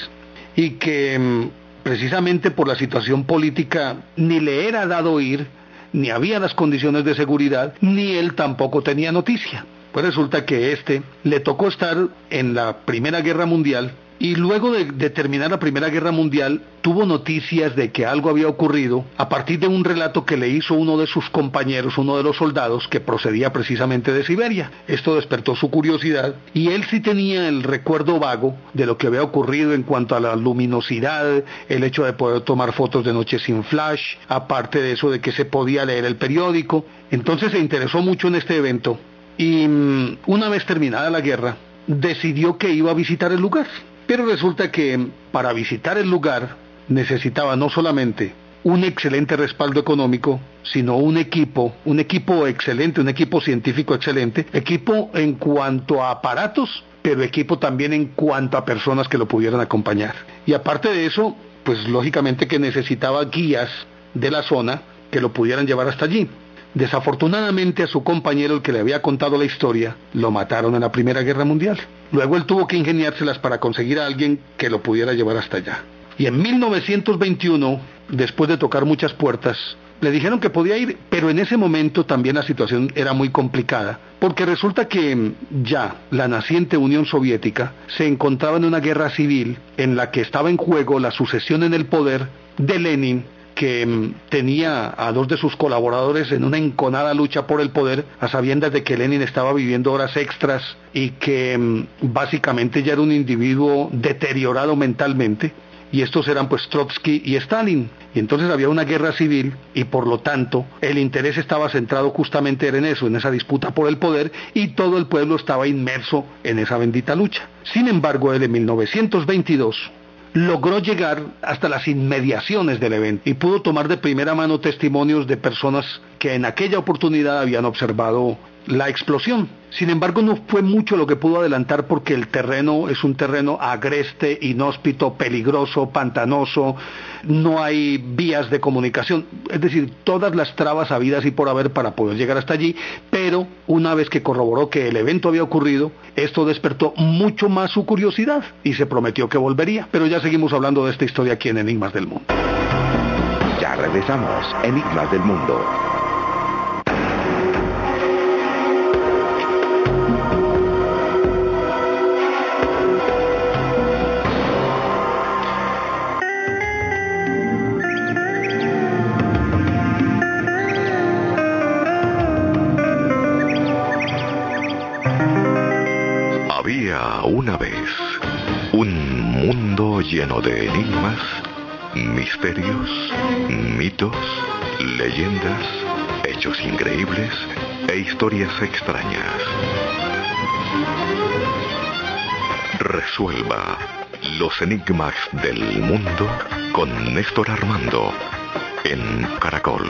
y que mm, precisamente por la situación política, ni le era dado ir, ni había las condiciones de seguridad, ni él tampoco tenía noticia. Pues resulta que este le tocó estar en la Primera Guerra Mundial y luego de, terminar la Primera Guerra Mundial tuvo noticias de que algo había ocurrido a partir de un relato que le hizo uno de sus compañeros, uno de los soldados que procedía precisamente de Siberia. Esto despertó su curiosidad y él sí tenía el recuerdo vago de lo que había ocurrido en cuanto a la luminosidad, el hecho de poder tomar fotos de noche sin flash, aparte de eso de que se podía leer el periódico. Entonces se interesó mucho en este evento y mm, una vez terminada la guerra decidió que iba a visitar el lugar. Pero resulta que para visitar el lugar necesitaba no solamente un excelente respaldo económico, sino un equipo, un equipo excelente, un equipo científico excelente, equipo en cuanto a aparatos, pero equipo también en cuanto a personas que lo pudieran acompañar. Y aparte de eso, pues lógicamente que necesitaba guías de la zona que lo pudieran llevar hasta allí. Desafortunadamente a su compañero, el que le había contado la historia, lo mataron en la Primera Guerra Mundial. Luego él tuvo que ingeniárselas para conseguir a alguien que lo pudiera llevar hasta allá. Y en 1921, después de tocar muchas puertas, le dijeron que podía ir, pero en ese momento también la situación era muy complicada, porque resulta que ya la naciente Unión Soviética se encontraba en una guerra civil en la que estaba en juego la sucesión en el poder de Lenin que mm, tenía a dos de sus colaboradores en una enconada lucha por el poder, a sabiendas de que Lenin estaba viviendo horas extras y que mm, básicamente ya era un individuo deteriorado mentalmente, y estos eran pues Trotsky y Stalin. Y entonces había una guerra civil y por lo tanto el interés estaba centrado justamente en eso, en esa disputa por el poder y todo el pueblo estaba inmerso en esa bendita lucha. Sin embargo, él en 1922 logró llegar hasta las inmediaciones del evento y pudo tomar de primera mano testimonios de personas que en aquella oportunidad habían observado la explosión. Sin embargo, no fue mucho lo que pudo adelantar porque el terreno es un terreno agreste, inhóspito, peligroso, pantanoso, no hay vías de comunicación, es decir, todas las trabas habidas y por haber para poder llegar hasta allí, pero una vez que corroboró que el evento había ocurrido, esto despertó mucho más su curiosidad y se prometió que volvería. Pero ya seguimos hablando de esta historia aquí en Enigmas del Mundo. Ya regresamos, Enigmas del Mundo. Lleno de enigmas, misterios, mitos, leyendas, hechos increíbles e historias extrañas. Resuelva los enigmas del mundo con Néstor Armando en Caracol.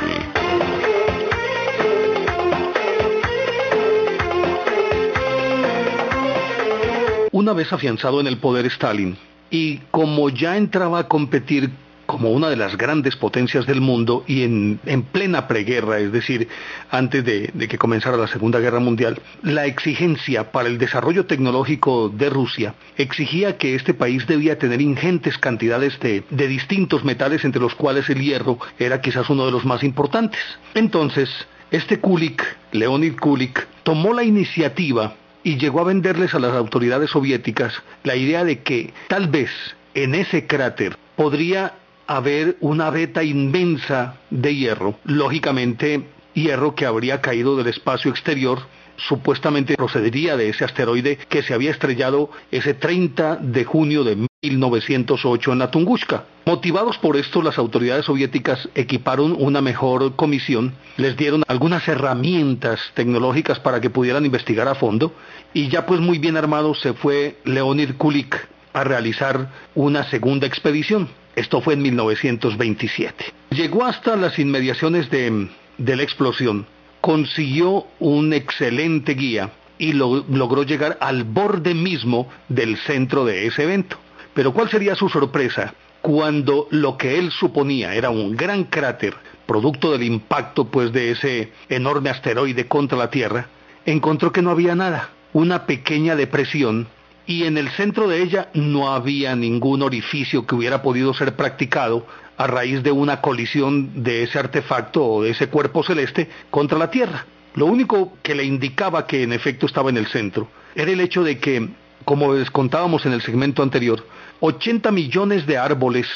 Una vez afianzado en el poder Stalin, y como ya entraba a competir como una de las grandes potencias del mundo y en, plena preguerra, es decir, antes de, que comenzara la Segunda Guerra Mundial, la exigencia para el desarrollo tecnológico de Rusia exigía que este país debía tener ingentes cantidades de, de distintos metales, entre los cuales el hierro era quizás uno de los más importantes. Entonces, este Kulik, Leonid Kulik, tomó la iniciativa y llegó a venderles a las autoridades soviéticas la idea de que tal vez en ese cráter podría haber una veta inmensa de hierro, lógicamente hierro que habría caído del espacio exterior supuestamente procedería de ese asteroide que se había estrellado ese 30 de junio de 1908 en la Tunguska. Motivados por esto, las autoridades soviéticas equiparon una mejor comisión, les dieron algunas herramientas tecnológicas para que pudieran investigar a fondo y ya pues muy bien armado se fue Leonid Kulik a realizar una segunda expedición. Esto fue en 1927. Llegó hasta las inmediaciones de, la explosión, consiguió un excelente guía y logró llegar al borde mismo del centro de ese evento. Pero ¿cuál sería su sorpresa? Cuando lo que él suponía era un gran cráter, producto del impacto pues de ese enorme asteroide contra la Tierra, encontró que no había nada, una pequeña depresión y en el centro de ella no había ningún orificio que hubiera podido ser practicado a raíz de una colisión de ese artefacto o de ese cuerpo celeste contra la Tierra. Lo único que le indicaba que en efecto estaba en el centro era el hecho de que, como les contábamos en el segmento anterior, 80 millones de árboles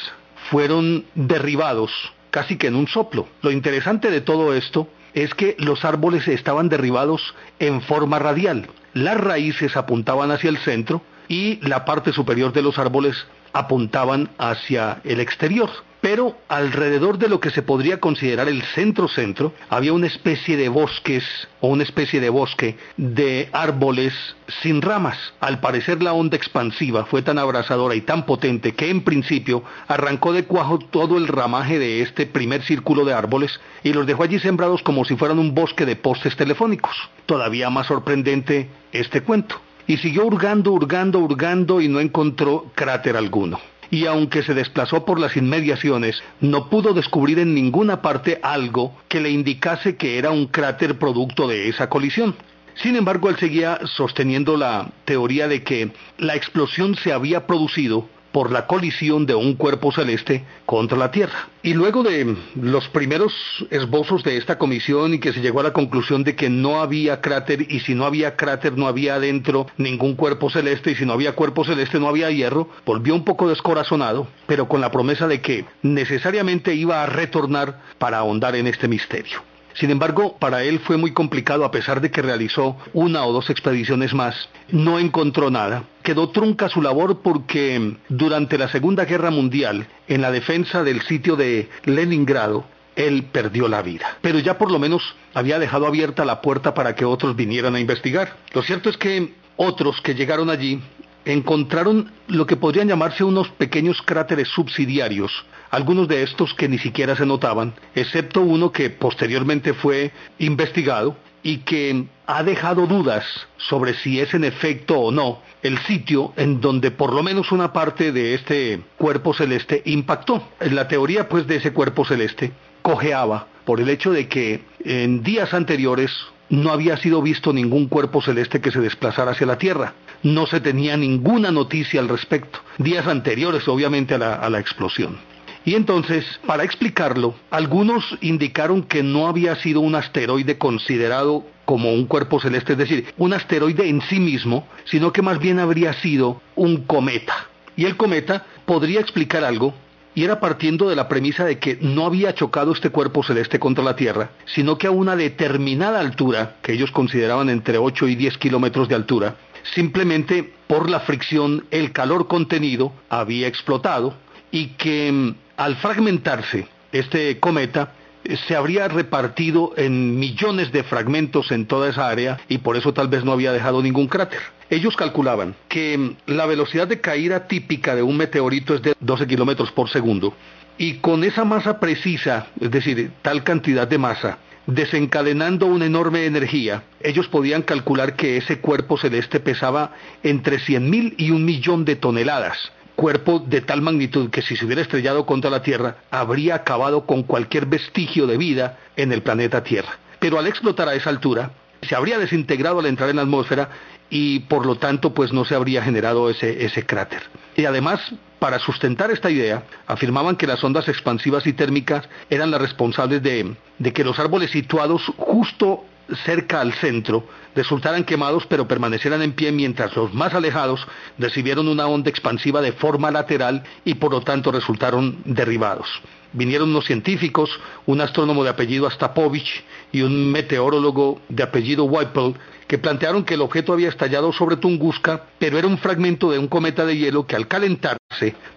fueron derribados casi que en un soplo. Lo interesante de todo esto es que los árboles estaban derribados en forma radial. Las raíces apuntaban hacia el centro y la parte superior de los árboles apuntaban hacia el exterior pero alrededor de lo que se podría considerar el centro-centro había una especie de bosques o una especie de bosque de árboles sin ramas. Al parecer la onda expansiva fue tan abrasadora y tan potente que en principio arrancó de cuajo todo el ramaje de este primer círculo de árboles y los dejó allí sembrados como si fueran un bosque de postes telefónicos. Todavía más sorprendente este cuento. Y siguió hurgando, hurgando, hurgando y no encontró cráter alguno y aunque se desplazó por las inmediaciones, no pudo descubrir en ninguna parte algo que le indicase que era un cráter producto de esa colisión. Sin embargo, él seguía sosteniendo la teoría de que la explosión se había producido por la colisión de un cuerpo celeste contra la Tierra. Y luego de los primeros esbozos de esta comisión y que se llegó a la conclusión de que no había cráter y si no había cráter no había adentro ningún cuerpo celeste y si no había cuerpo celeste no había hierro, volvió un poco descorazonado, pero con la promesa de que necesariamente iba a retornar para ahondar en este misterio. Sin embargo, para él fue muy complicado a pesar de que realizó una o dos expediciones más. No encontró nada. Quedó trunca su labor porque durante la Segunda Guerra Mundial, en la defensa del sitio de Leningrado, él perdió la vida. Pero ya por lo menos había dejado abierta la puerta para que otros vinieran a investigar. Lo cierto es que otros que llegaron allí encontraron lo que podrían llamarse unos pequeños cráteres subsidiarios, algunos de estos que ni siquiera se notaban, excepto uno que posteriormente fue investigado y que ha dejado dudas sobre si es en efecto o no el sitio en donde por lo menos una parte de este cuerpo celeste impactó. La teoría pues de ese cuerpo celeste cojeaba por el hecho de que en días anteriores no había sido visto ningún cuerpo celeste que se desplazara hacia la Tierra. No se tenía ninguna noticia al respecto, días anteriores obviamente a la, explosión. Y entonces, para explicarlo, algunos indicaron que no había sido un asteroide considerado como un cuerpo celeste, es decir, un asteroide en sí mismo, sino que más bien habría sido un cometa. Y el cometa podría explicar algo y era partiendo de la premisa de que no había chocado este cuerpo celeste contra la Tierra, sino que a una determinada altura, que ellos consideraban entre 8 y 10 kilómetros de altura, simplemente por la fricción el calor contenido había explotado y que mm, al fragmentarse este cometa eh, se habría repartido en millones de fragmentos en toda esa área y por eso tal vez no había dejado ningún cráter. Ellos calculaban que la velocidad de caída típica de un meteorito es de 12 kilómetros por segundo y con esa masa precisa, es decir, tal cantidad de masa, desencadenando una enorme energía, ellos podían calcular que ese cuerpo celeste pesaba entre 100.000 y un millón de toneladas, cuerpo de tal magnitud que si se hubiera estrellado contra la Tierra, habría acabado con cualquier vestigio de vida en el planeta Tierra. Pero al explotar a esa altura, se habría desintegrado al entrar en la atmósfera y por lo tanto pues no se habría generado ese, ese cráter. Y además, para sustentar esta idea, afirmaban que las ondas expansivas y térmicas eran las responsables de, que los árboles situados justo cerca al centro resultaran quemados pero permanecieran en pie mientras los más alejados recibieron una onda expansiva de forma lateral y por lo tanto resultaron derribados. Vinieron unos científicos, un astrónomo de apellido Astapovich y un meteorólogo de apellido Whipple, que plantearon que el objeto había estallado sobre Tunguska, pero era un fragmento de un cometa de hielo que al calentarse,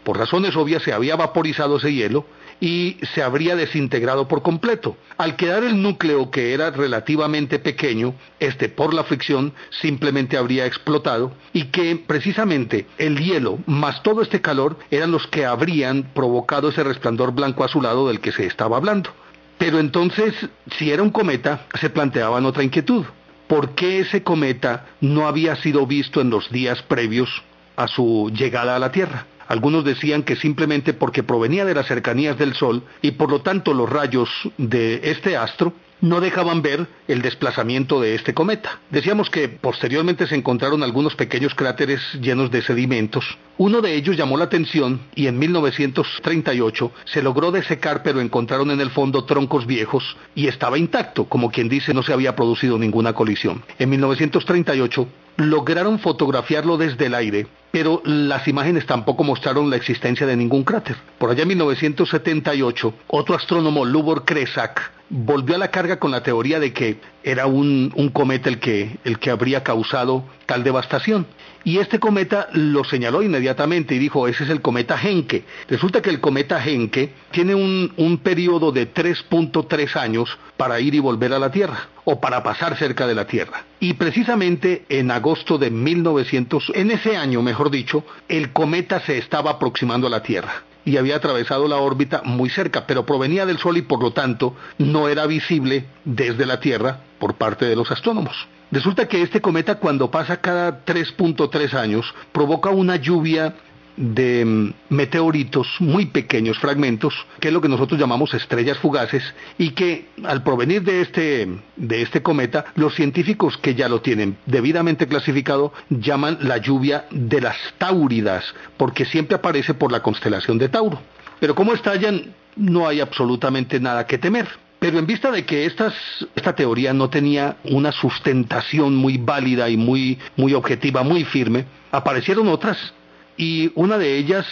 por razones obvias, se había vaporizado ese hielo y se habría desintegrado por completo. Al quedar el núcleo que era relativamente pequeño, este por la fricción simplemente habría explotado y que precisamente el hielo más todo este calor eran los que habrían provocado ese resplandor blanco azulado del que se estaba hablando. Pero entonces, si era un cometa, se planteaban otra inquietud. ¿Por qué ese cometa no había sido visto en los días previos a su llegada a la Tierra? Algunos decían que simplemente porque provenía de las cercanías del Sol y por lo tanto los rayos de este astro no dejaban ver el desplazamiento de este cometa. Decíamos que posteriormente se encontraron algunos pequeños cráteres llenos de sedimentos. Uno de ellos llamó la atención y en 1938 se logró desecar pero encontraron en el fondo troncos viejos y estaba intacto, como quien dice no se había producido ninguna colisión. En 1938 lograron fotografiarlo desde el aire, pero las imágenes tampoco mostraron la existencia de ningún cráter. Por allá en 1978, otro astrónomo, Lubor Kresak, volvió a la carga con la teoría de que era un, cometa el que, el que habría causado tal devastación. Y este cometa lo señaló inmediatamente y dijo, ese es el cometa Henke. Resulta que el cometa Henke tiene un, un periodo de 3.3 años para ir y volver a la Tierra, o para pasar cerca de la Tierra. Y precisamente en agosto de 1900, en ese año mejor dicho, el cometa se estaba aproximando a la Tierra y había atravesado la órbita muy cerca, pero provenía del Sol y por lo tanto no era visible desde la Tierra por parte de los astrónomos. Resulta que este cometa cuando pasa cada 3.3 años provoca una lluvia de mm, meteoritos muy pequeños fragmentos, que es lo que nosotros llamamos estrellas fugaces, y que al provenir de este, de este cometa, los científicos que ya lo tienen debidamente clasificado llaman la lluvia de las Táuridas, porque siempre aparece por la constelación de Tauro. Pero como estallan, no hay absolutamente nada que temer. Pero en vista de que esta teoría no tenía una sustentación muy válida y muy, muy objetiva, muy firme, aparecieron otras. Y una de ellas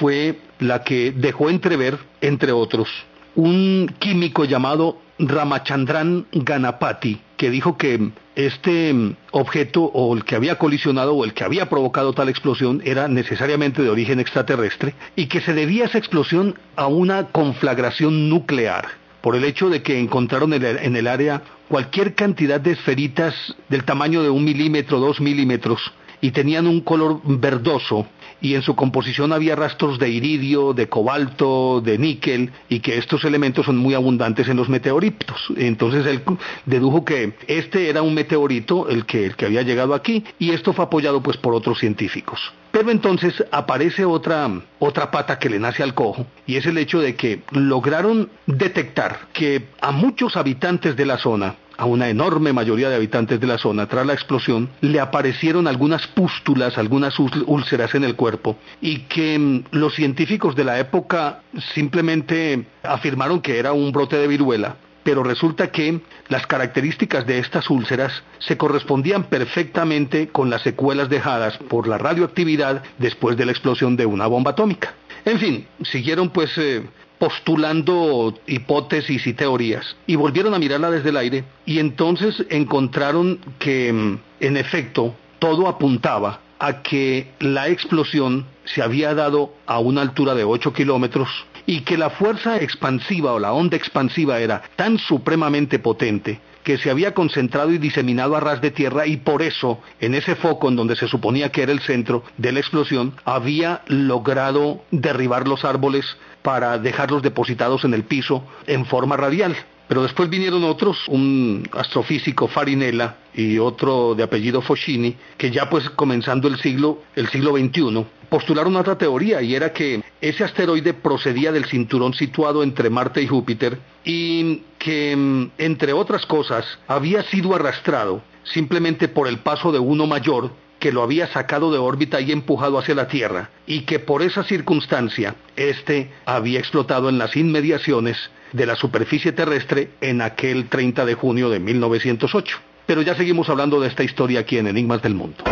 fue la que dejó entrever, entre otros, un químico llamado Ramachandran Ganapati, que dijo que este objeto o el que había colisionado o el que había provocado tal explosión era necesariamente de origen extraterrestre y que se debía esa explosión a una conflagración nuclear por el hecho de que encontraron en el área cualquier cantidad de esferitas del tamaño de un milímetro, dos milímetros, y tenían un color verdoso y en su composición había rastros de iridio, de cobalto, de níquel y que estos elementos son muy abundantes en los meteoritos. Entonces él dedujo que este era un meteorito el que, el que había llegado aquí y esto fue apoyado pues por otros científicos. Pero entonces aparece otra, otra pata que le nace al cojo y es el hecho de que lograron detectar que a muchos habitantes de la zona a una enorme mayoría de habitantes de la zona tras la explosión, le aparecieron algunas pústulas, algunas úlceras en el cuerpo y que mm, los científicos de la época simplemente afirmaron que era un brote de viruela pero resulta que las características de estas úlceras se correspondían perfectamente con las secuelas dejadas por la radioactividad después de la explosión de una bomba atómica. En fin, siguieron pues eh, postulando hipótesis y teorías y volvieron a mirarla desde el aire y entonces encontraron que mm, en efecto todo apuntaba a que la explosión se había dado a una altura de 8 kilómetros y que la fuerza expansiva o la onda expansiva era tan supremamente potente que se había concentrado y diseminado a ras de tierra y por eso en ese foco en donde se suponía que era el centro de la explosión había logrado derribar los árboles para dejarlos depositados en el piso en forma radial. Pero después vinieron otros, un astrofísico Farinella y otro de apellido Foschini, que ya pues comenzando el siglo, el siglo XXI, postularon otra teoría y era que ese asteroide procedía del cinturón situado entre Marte y Júpiter y que, mm, entre otras cosas, había sido arrastrado simplemente por el paso de uno mayor que lo había sacado de órbita y empujado hacia la Tierra, y que por esa circunstancia éste había explotado en las inmediaciones de la superficie terrestre en aquel 30 de junio de 1908. Pero ya seguimos hablando de esta historia aquí en Enigmas del Mundo.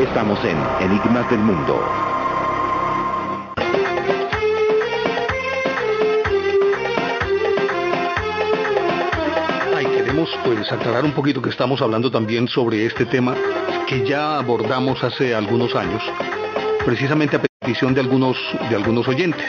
Estamos en Enigmas del Mundo. Pues aclarar un poquito que estamos hablando también sobre este tema que ya abordamos hace algunos años, precisamente a petición de algunos, de algunos oyentes.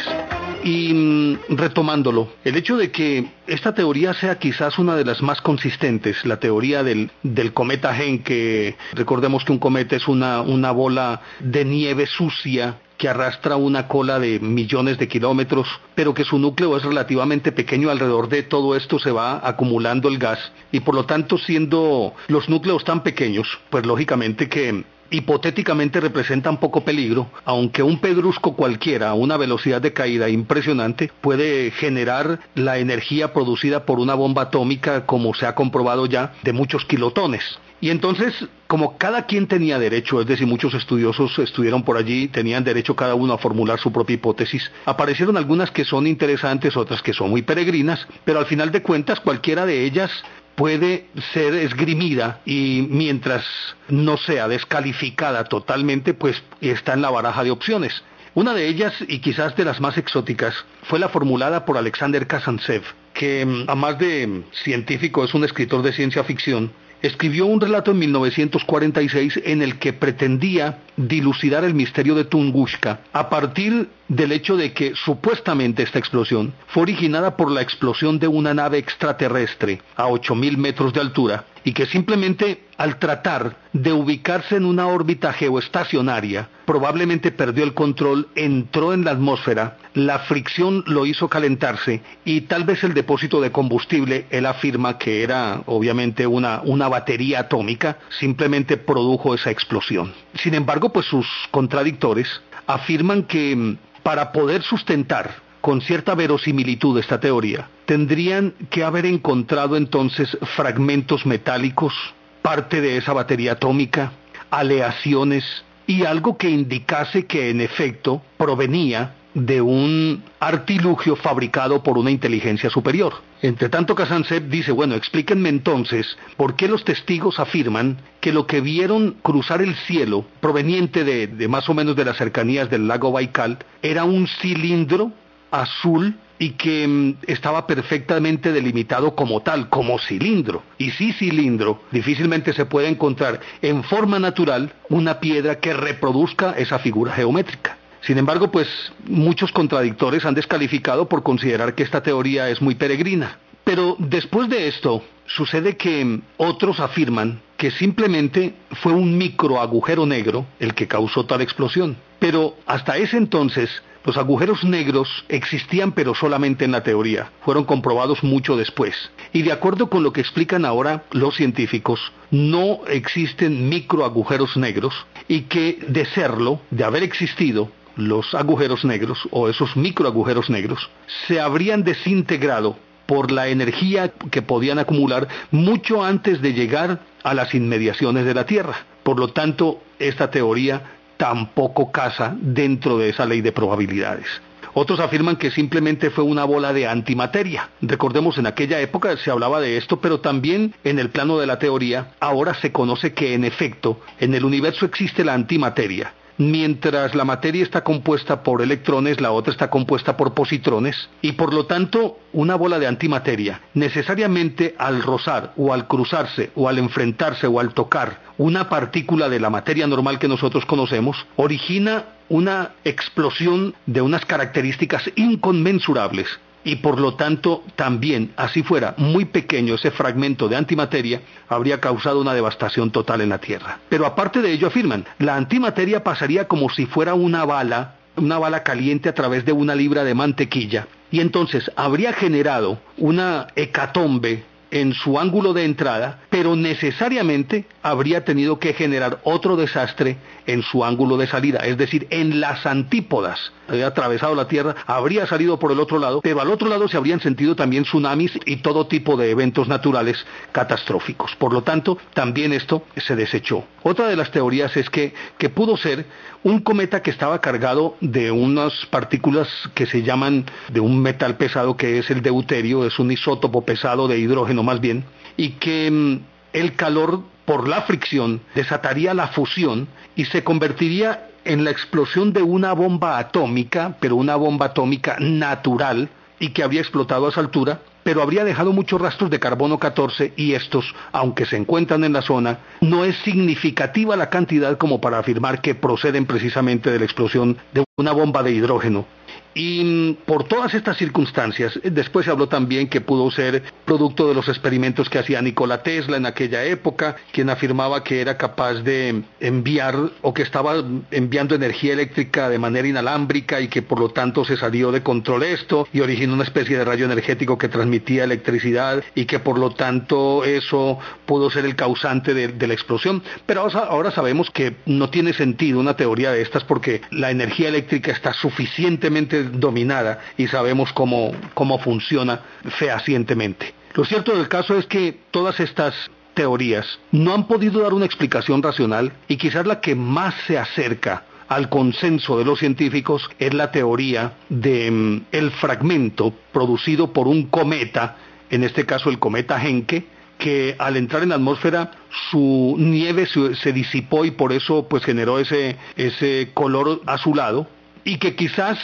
Y mm, retomándolo, el hecho de que esta teoría sea quizás una de las más consistentes, la teoría del, del cometa Gen, que recordemos que un cometa es una, una bola de nieve sucia que arrastra una cola de millones de kilómetros, pero que su núcleo es relativamente pequeño, alrededor de todo esto se va acumulando el gas y por lo tanto siendo los núcleos tan pequeños, pues lógicamente que hipotéticamente representan poco peligro, aunque un pedrusco cualquiera a una velocidad de caída impresionante puede generar la energía producida por una bomba atómica, como se ha comprobado ya, de muchos kilotones. Y entonces, como cada quien tenía derecho, es decir, muchos estudiosos estuvieron por allí, tenían derecho cada uno a formular su propia hipótesis, aparecieron algunas que son interesantes, otras que son muy peregrinas, pero al final de cuentas cualquiera de ellas puede ser esgrimida y mientras no sea descalificada totalmente, pues está en la baraja de opciones. Una de ellas, y quizás de las más exóticas, fue la formulada por Alexander Kazantsev, que a más de científico es un escritor de ciencia ficción, escribió un relato en 1946 en el que pretendía dilucidar el misterio de Tunguska a partir del hecho de que supuestamente esta explosión fue originada por la explosión de una nave extraterrestre a 8.000 metros de altura y que simplemente al tratar de ubicarse en una órbita geoestacionaria, probablemente perdió el control, entró en la atmósfera, la fricción lo hizo calentarse y tal vez el depósito de combustible, él afirma que era obviamente una, una batería atómica, simplemente produjo esa explosión. Sin embargo, pues sus contradictores afirman que mm, para poder sustentar con cierta verosimilitud esta teoría, tendrían que haber encontrado entonces fragmentos metálicos, parte de esa batería atómica, aleaciones y algo que indicase que en efecto provenía de un artilugio fabricado por una inteligencia superior. Entre tanto, Kazantsev dice, bueno, explíquenme entonces por qué los testigos afirman que lo que vieron cruzar el cielo, proveniente de, de más o menos de las cercanías del lago Baikal, era un cilindro azul y que mm, estaba perfectamente delimitado como tal, como cilindro. Y si cilindro, difícilmente se puede encontrar en forma natural una piedra que reproduzca esa figura geométrica. Sin embargo, pues muchos contradictores han descalificado por considerar que esta teoría es muy peregrina. Pero después de esto, sucede que otros afirman que simplemente fue un micro agujero negro el que causó tal explosión. Pero hasta ese entonces los agujeros negros existían pero solamente en la teoría, fueron comprobados mucho después. Y de acuerdo con lo que explican ahora los científicos, no existen microagujeros negros y que de serlo, de haber existido, los agujeros negros o esos microagujeros negros se habrían desintegrado por la energía que podían acumular mucho antes de llegar a las inmediaciones de la Tierra. Por lo tanto, esta teoría tampoco casa dentro de esa ley de probabilidades. Otros afirman que simplemente fue una bola de antimateria. Recordemos, en aquella época se hablaba de esto, pero también en el plano de la teoría, ahora se conoce que en efecto, en el universo existe la antimateria. Mientras la materia está compuesta por electrones, la otra está compuesta por positrones, y por lo tanto, una bola de antimateria, necesariamente al rozar o al cruzarse o al enfrentarse o al tocar una partícula de la materia normal que nosotros conocemos, origina una explosión de unas características inconmensurables y por lo tanto también, así fuera muy pequeño ese fragmento de antimateria, habría causado una devastación total en la Tierra. Pero aparte de ello afirman, la antimateria pasaría como si fuera una bala, una bala caliente a través de una libra de mantequilla, y entonces habría generado una hecatombe en su ángulo de entrada, pero necesariamente habría tenido que generar otro desastre en su ángulo de salida, es decir, en las antípodas. Había atravesado la Tierra, habría salido por el otro lado, pero al otro lado se habrían sentido también tsunamis y todo tipo de eventos naturales catastróficos. Por lo tanto, también esto se desechó. Otra de las teorías es que, que pudo ser un cometa que estaba cargado de unas partículas que se llaman de un metal pesado que es el deuterio, es un isótopo pesado de hidrógeno más bien, y que mm, el calor por la fricción desataría la fusión y se convertiría en la explosión de una bomba atómica, pero una bomba atómica natural y que habría explotado a esa altura, pero habría dejado muchos rastros de carbono 14 y estos, aunque se encuentran en la zona, no es significativa la cantidad como para afirmar que proceden precisamente de la explosión de una bomba de hidrógeno. Y por todas estas circunstancias, después se habló también que pudo ser producto de los experimentos que hacía Nikola Tesla en aquella época, quien afirmaba que era capaz de enviar o que estaba enviando energía eléctrica de manera inalámbrica y que por lo tanto se salió de control esto y originó una especie de rayo energético que transmitía electricidad y que por lo tanto eso pudo ser el causante de, la explosión. Pero ahora sabemos que no tiene sentido una teoría de estas porque la energía eléctrica está suficientemente dominada y sabemos cómo, cómo funciona fehacientemente. Lo cierto del caso es que todas estas teorías no han podido dar una explicación racional y quizás la que más se acerca al consenso de los científicos es la teoría de mm, el fragmento producido por un cometa, en este caso el cometa Henke, que al entrar en la atmósfera su nieve se, se, disipó y por eso pues generó ese, ese color azulado y que quizás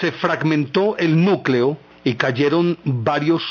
se fragmentó el núcleo y cayeron varios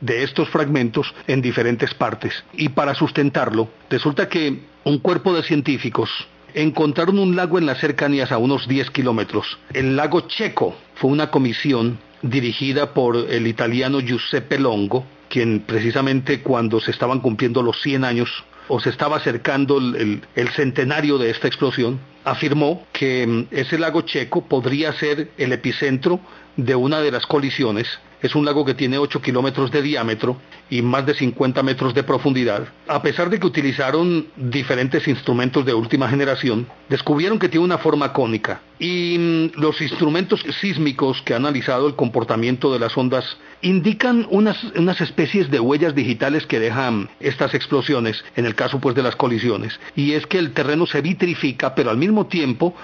de estos fragmentos en diferentes partes. Y para sustentarlo, resulta que un cuerpo de científicos encontraron un lago en las cercanías a unos 10 kilómetros. El lago Checo fue una comisión dirigida por el italiano Giuseppe Longo, quien precisamente cuando se estaban cumpliendo los 100 años o se estaba acercando el, centenario de esta explosión, afirmó que mm, ese lago checo podría ser el epicentro de una de las colisiones. Es un lago que tiene 8 kilómetros de diámetro y más de 50 metros de profundidad. A pesar de que utilizaron diferentes instrumentos de última generación, descubrieron que tiene una forma cónica. Y mm, los instrumentos sísmicos que han analizado el comportamiento de las ondas indican unas, unas especies de huellas digitales que dejan estas explosiones, en el caso pues de las colisiones. Y es que el terreno se vitrifica, pero al mismo tiempo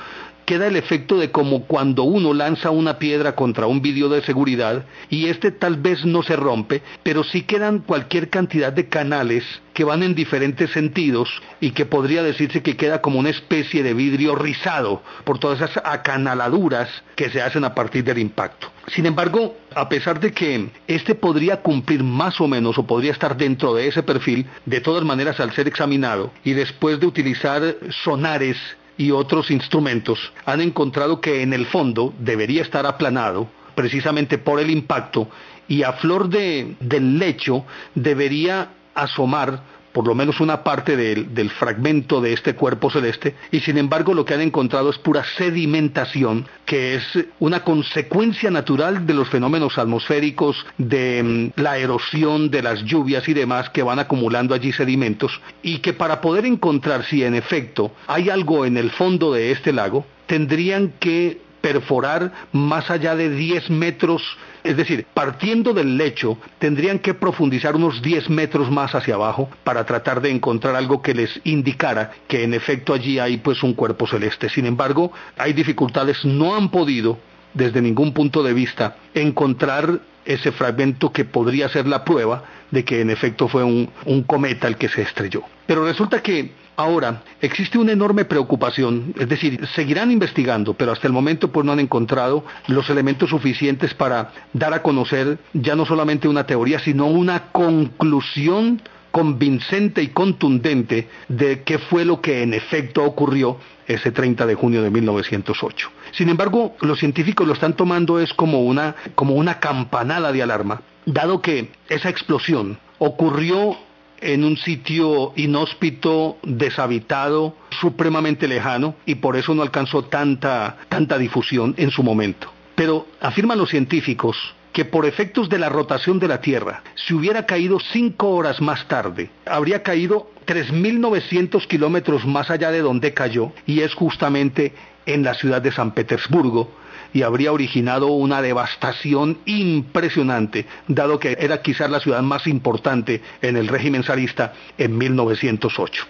queda el efecto de como cuando uno lanza una piedra contra un vídeo de seguridad y este tal vez no se rompe, pero sí quedan cualquier cantidad de canales que van en diferentes sentidos y que podría decirse que queda como una especie de vidrio rizado por todas esas acanaladuras que se hacen a partir del impacto. Sin embargo, a pesar de que este podría cumplir más o menos o podría estar dentro de ese perfil, de todas maneras al ser examinado y después de utilizar sonares y otros instrumentos han encontrado que en el fondo debería estar aplanado precisamente por el impacto y a flor de, del lecho debería asomar por lo menos una parte del, fragmento de este cuerpo celeste, y sin embargo lo que han encontrado es pura sedimentación, que es una consecuencia natural de los fenómenos atmosféricos, de mm, la erosión, de las lluvias y demás que van acumulando allí sedimentos, y que para poder encontrar si en efecto hay algo en el fondo de este lago, tendrían que perforar más allá de 10 metros, es decir, partiendo del lecho, tendrían que profundizar unos 10 metros más hacia abajo para tratar de encontrar algo que les indicara que en efecto allí hay pues un cuerpo celeste. Sin embargo, hay dificultades, no han podido desde ningún punto de vista encontrar ese fragmento que podría ser la prueba de que en efecto fue un, cometa el que se estrelló. Pero resulta que Ahora, existe una enorme preocupación, es decir, seguirán investigando, pero hasta el momento pues no han encontrado los elementos suficientes para dar a conocer ya no solamente una teoría, sino una conclusión convincente y contundente de qué fue lo que en efecto ocurrió ese 30 de junio de 1908. Sin embargo, los científicos lo están tomando es como una, como una campanada de alarma, dado que esa explosión ocurrió en un sitio inhóspito, deshabitado, supremamente lejano, y por eso no alcanzó tanta, tanta difusión en su momento. Pero afirman los científicos que por efectos de la rotación de la Tierra, si hubiera caído cinco horas más tarde, habría caído 3.900 kilómetros más allá de donde cayó, y es justamente en la ciudad de San Petersburgo, y habría originado una devastación impresionante, dado que era quizás la ciudad más importante en el régimen zarista en 1908.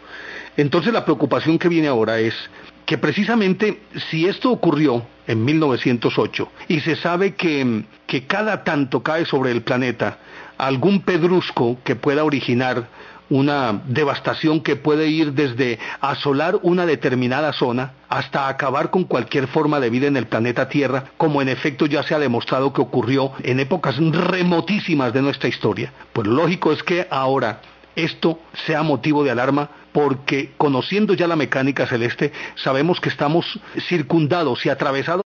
Entonces la preocupación que viene ahora es que precisamente si esto ocurrió en 1908 y se sabe que, que cada tanto cae sobre el planeta algún pedrusco que pueda originar una devastación que puede ir desde asolar una determinada zona hasta acabar con cualquier forma de vida en el planeta Tierra, como en efecto ya se ha demostrado que ocurrió en épocas remotísimas de nuestra historia. Pues lógico es que ahora esto sea motivo de alarma porque conociendo ya la mecánica celeste sabemos que estamos circundados y atravesados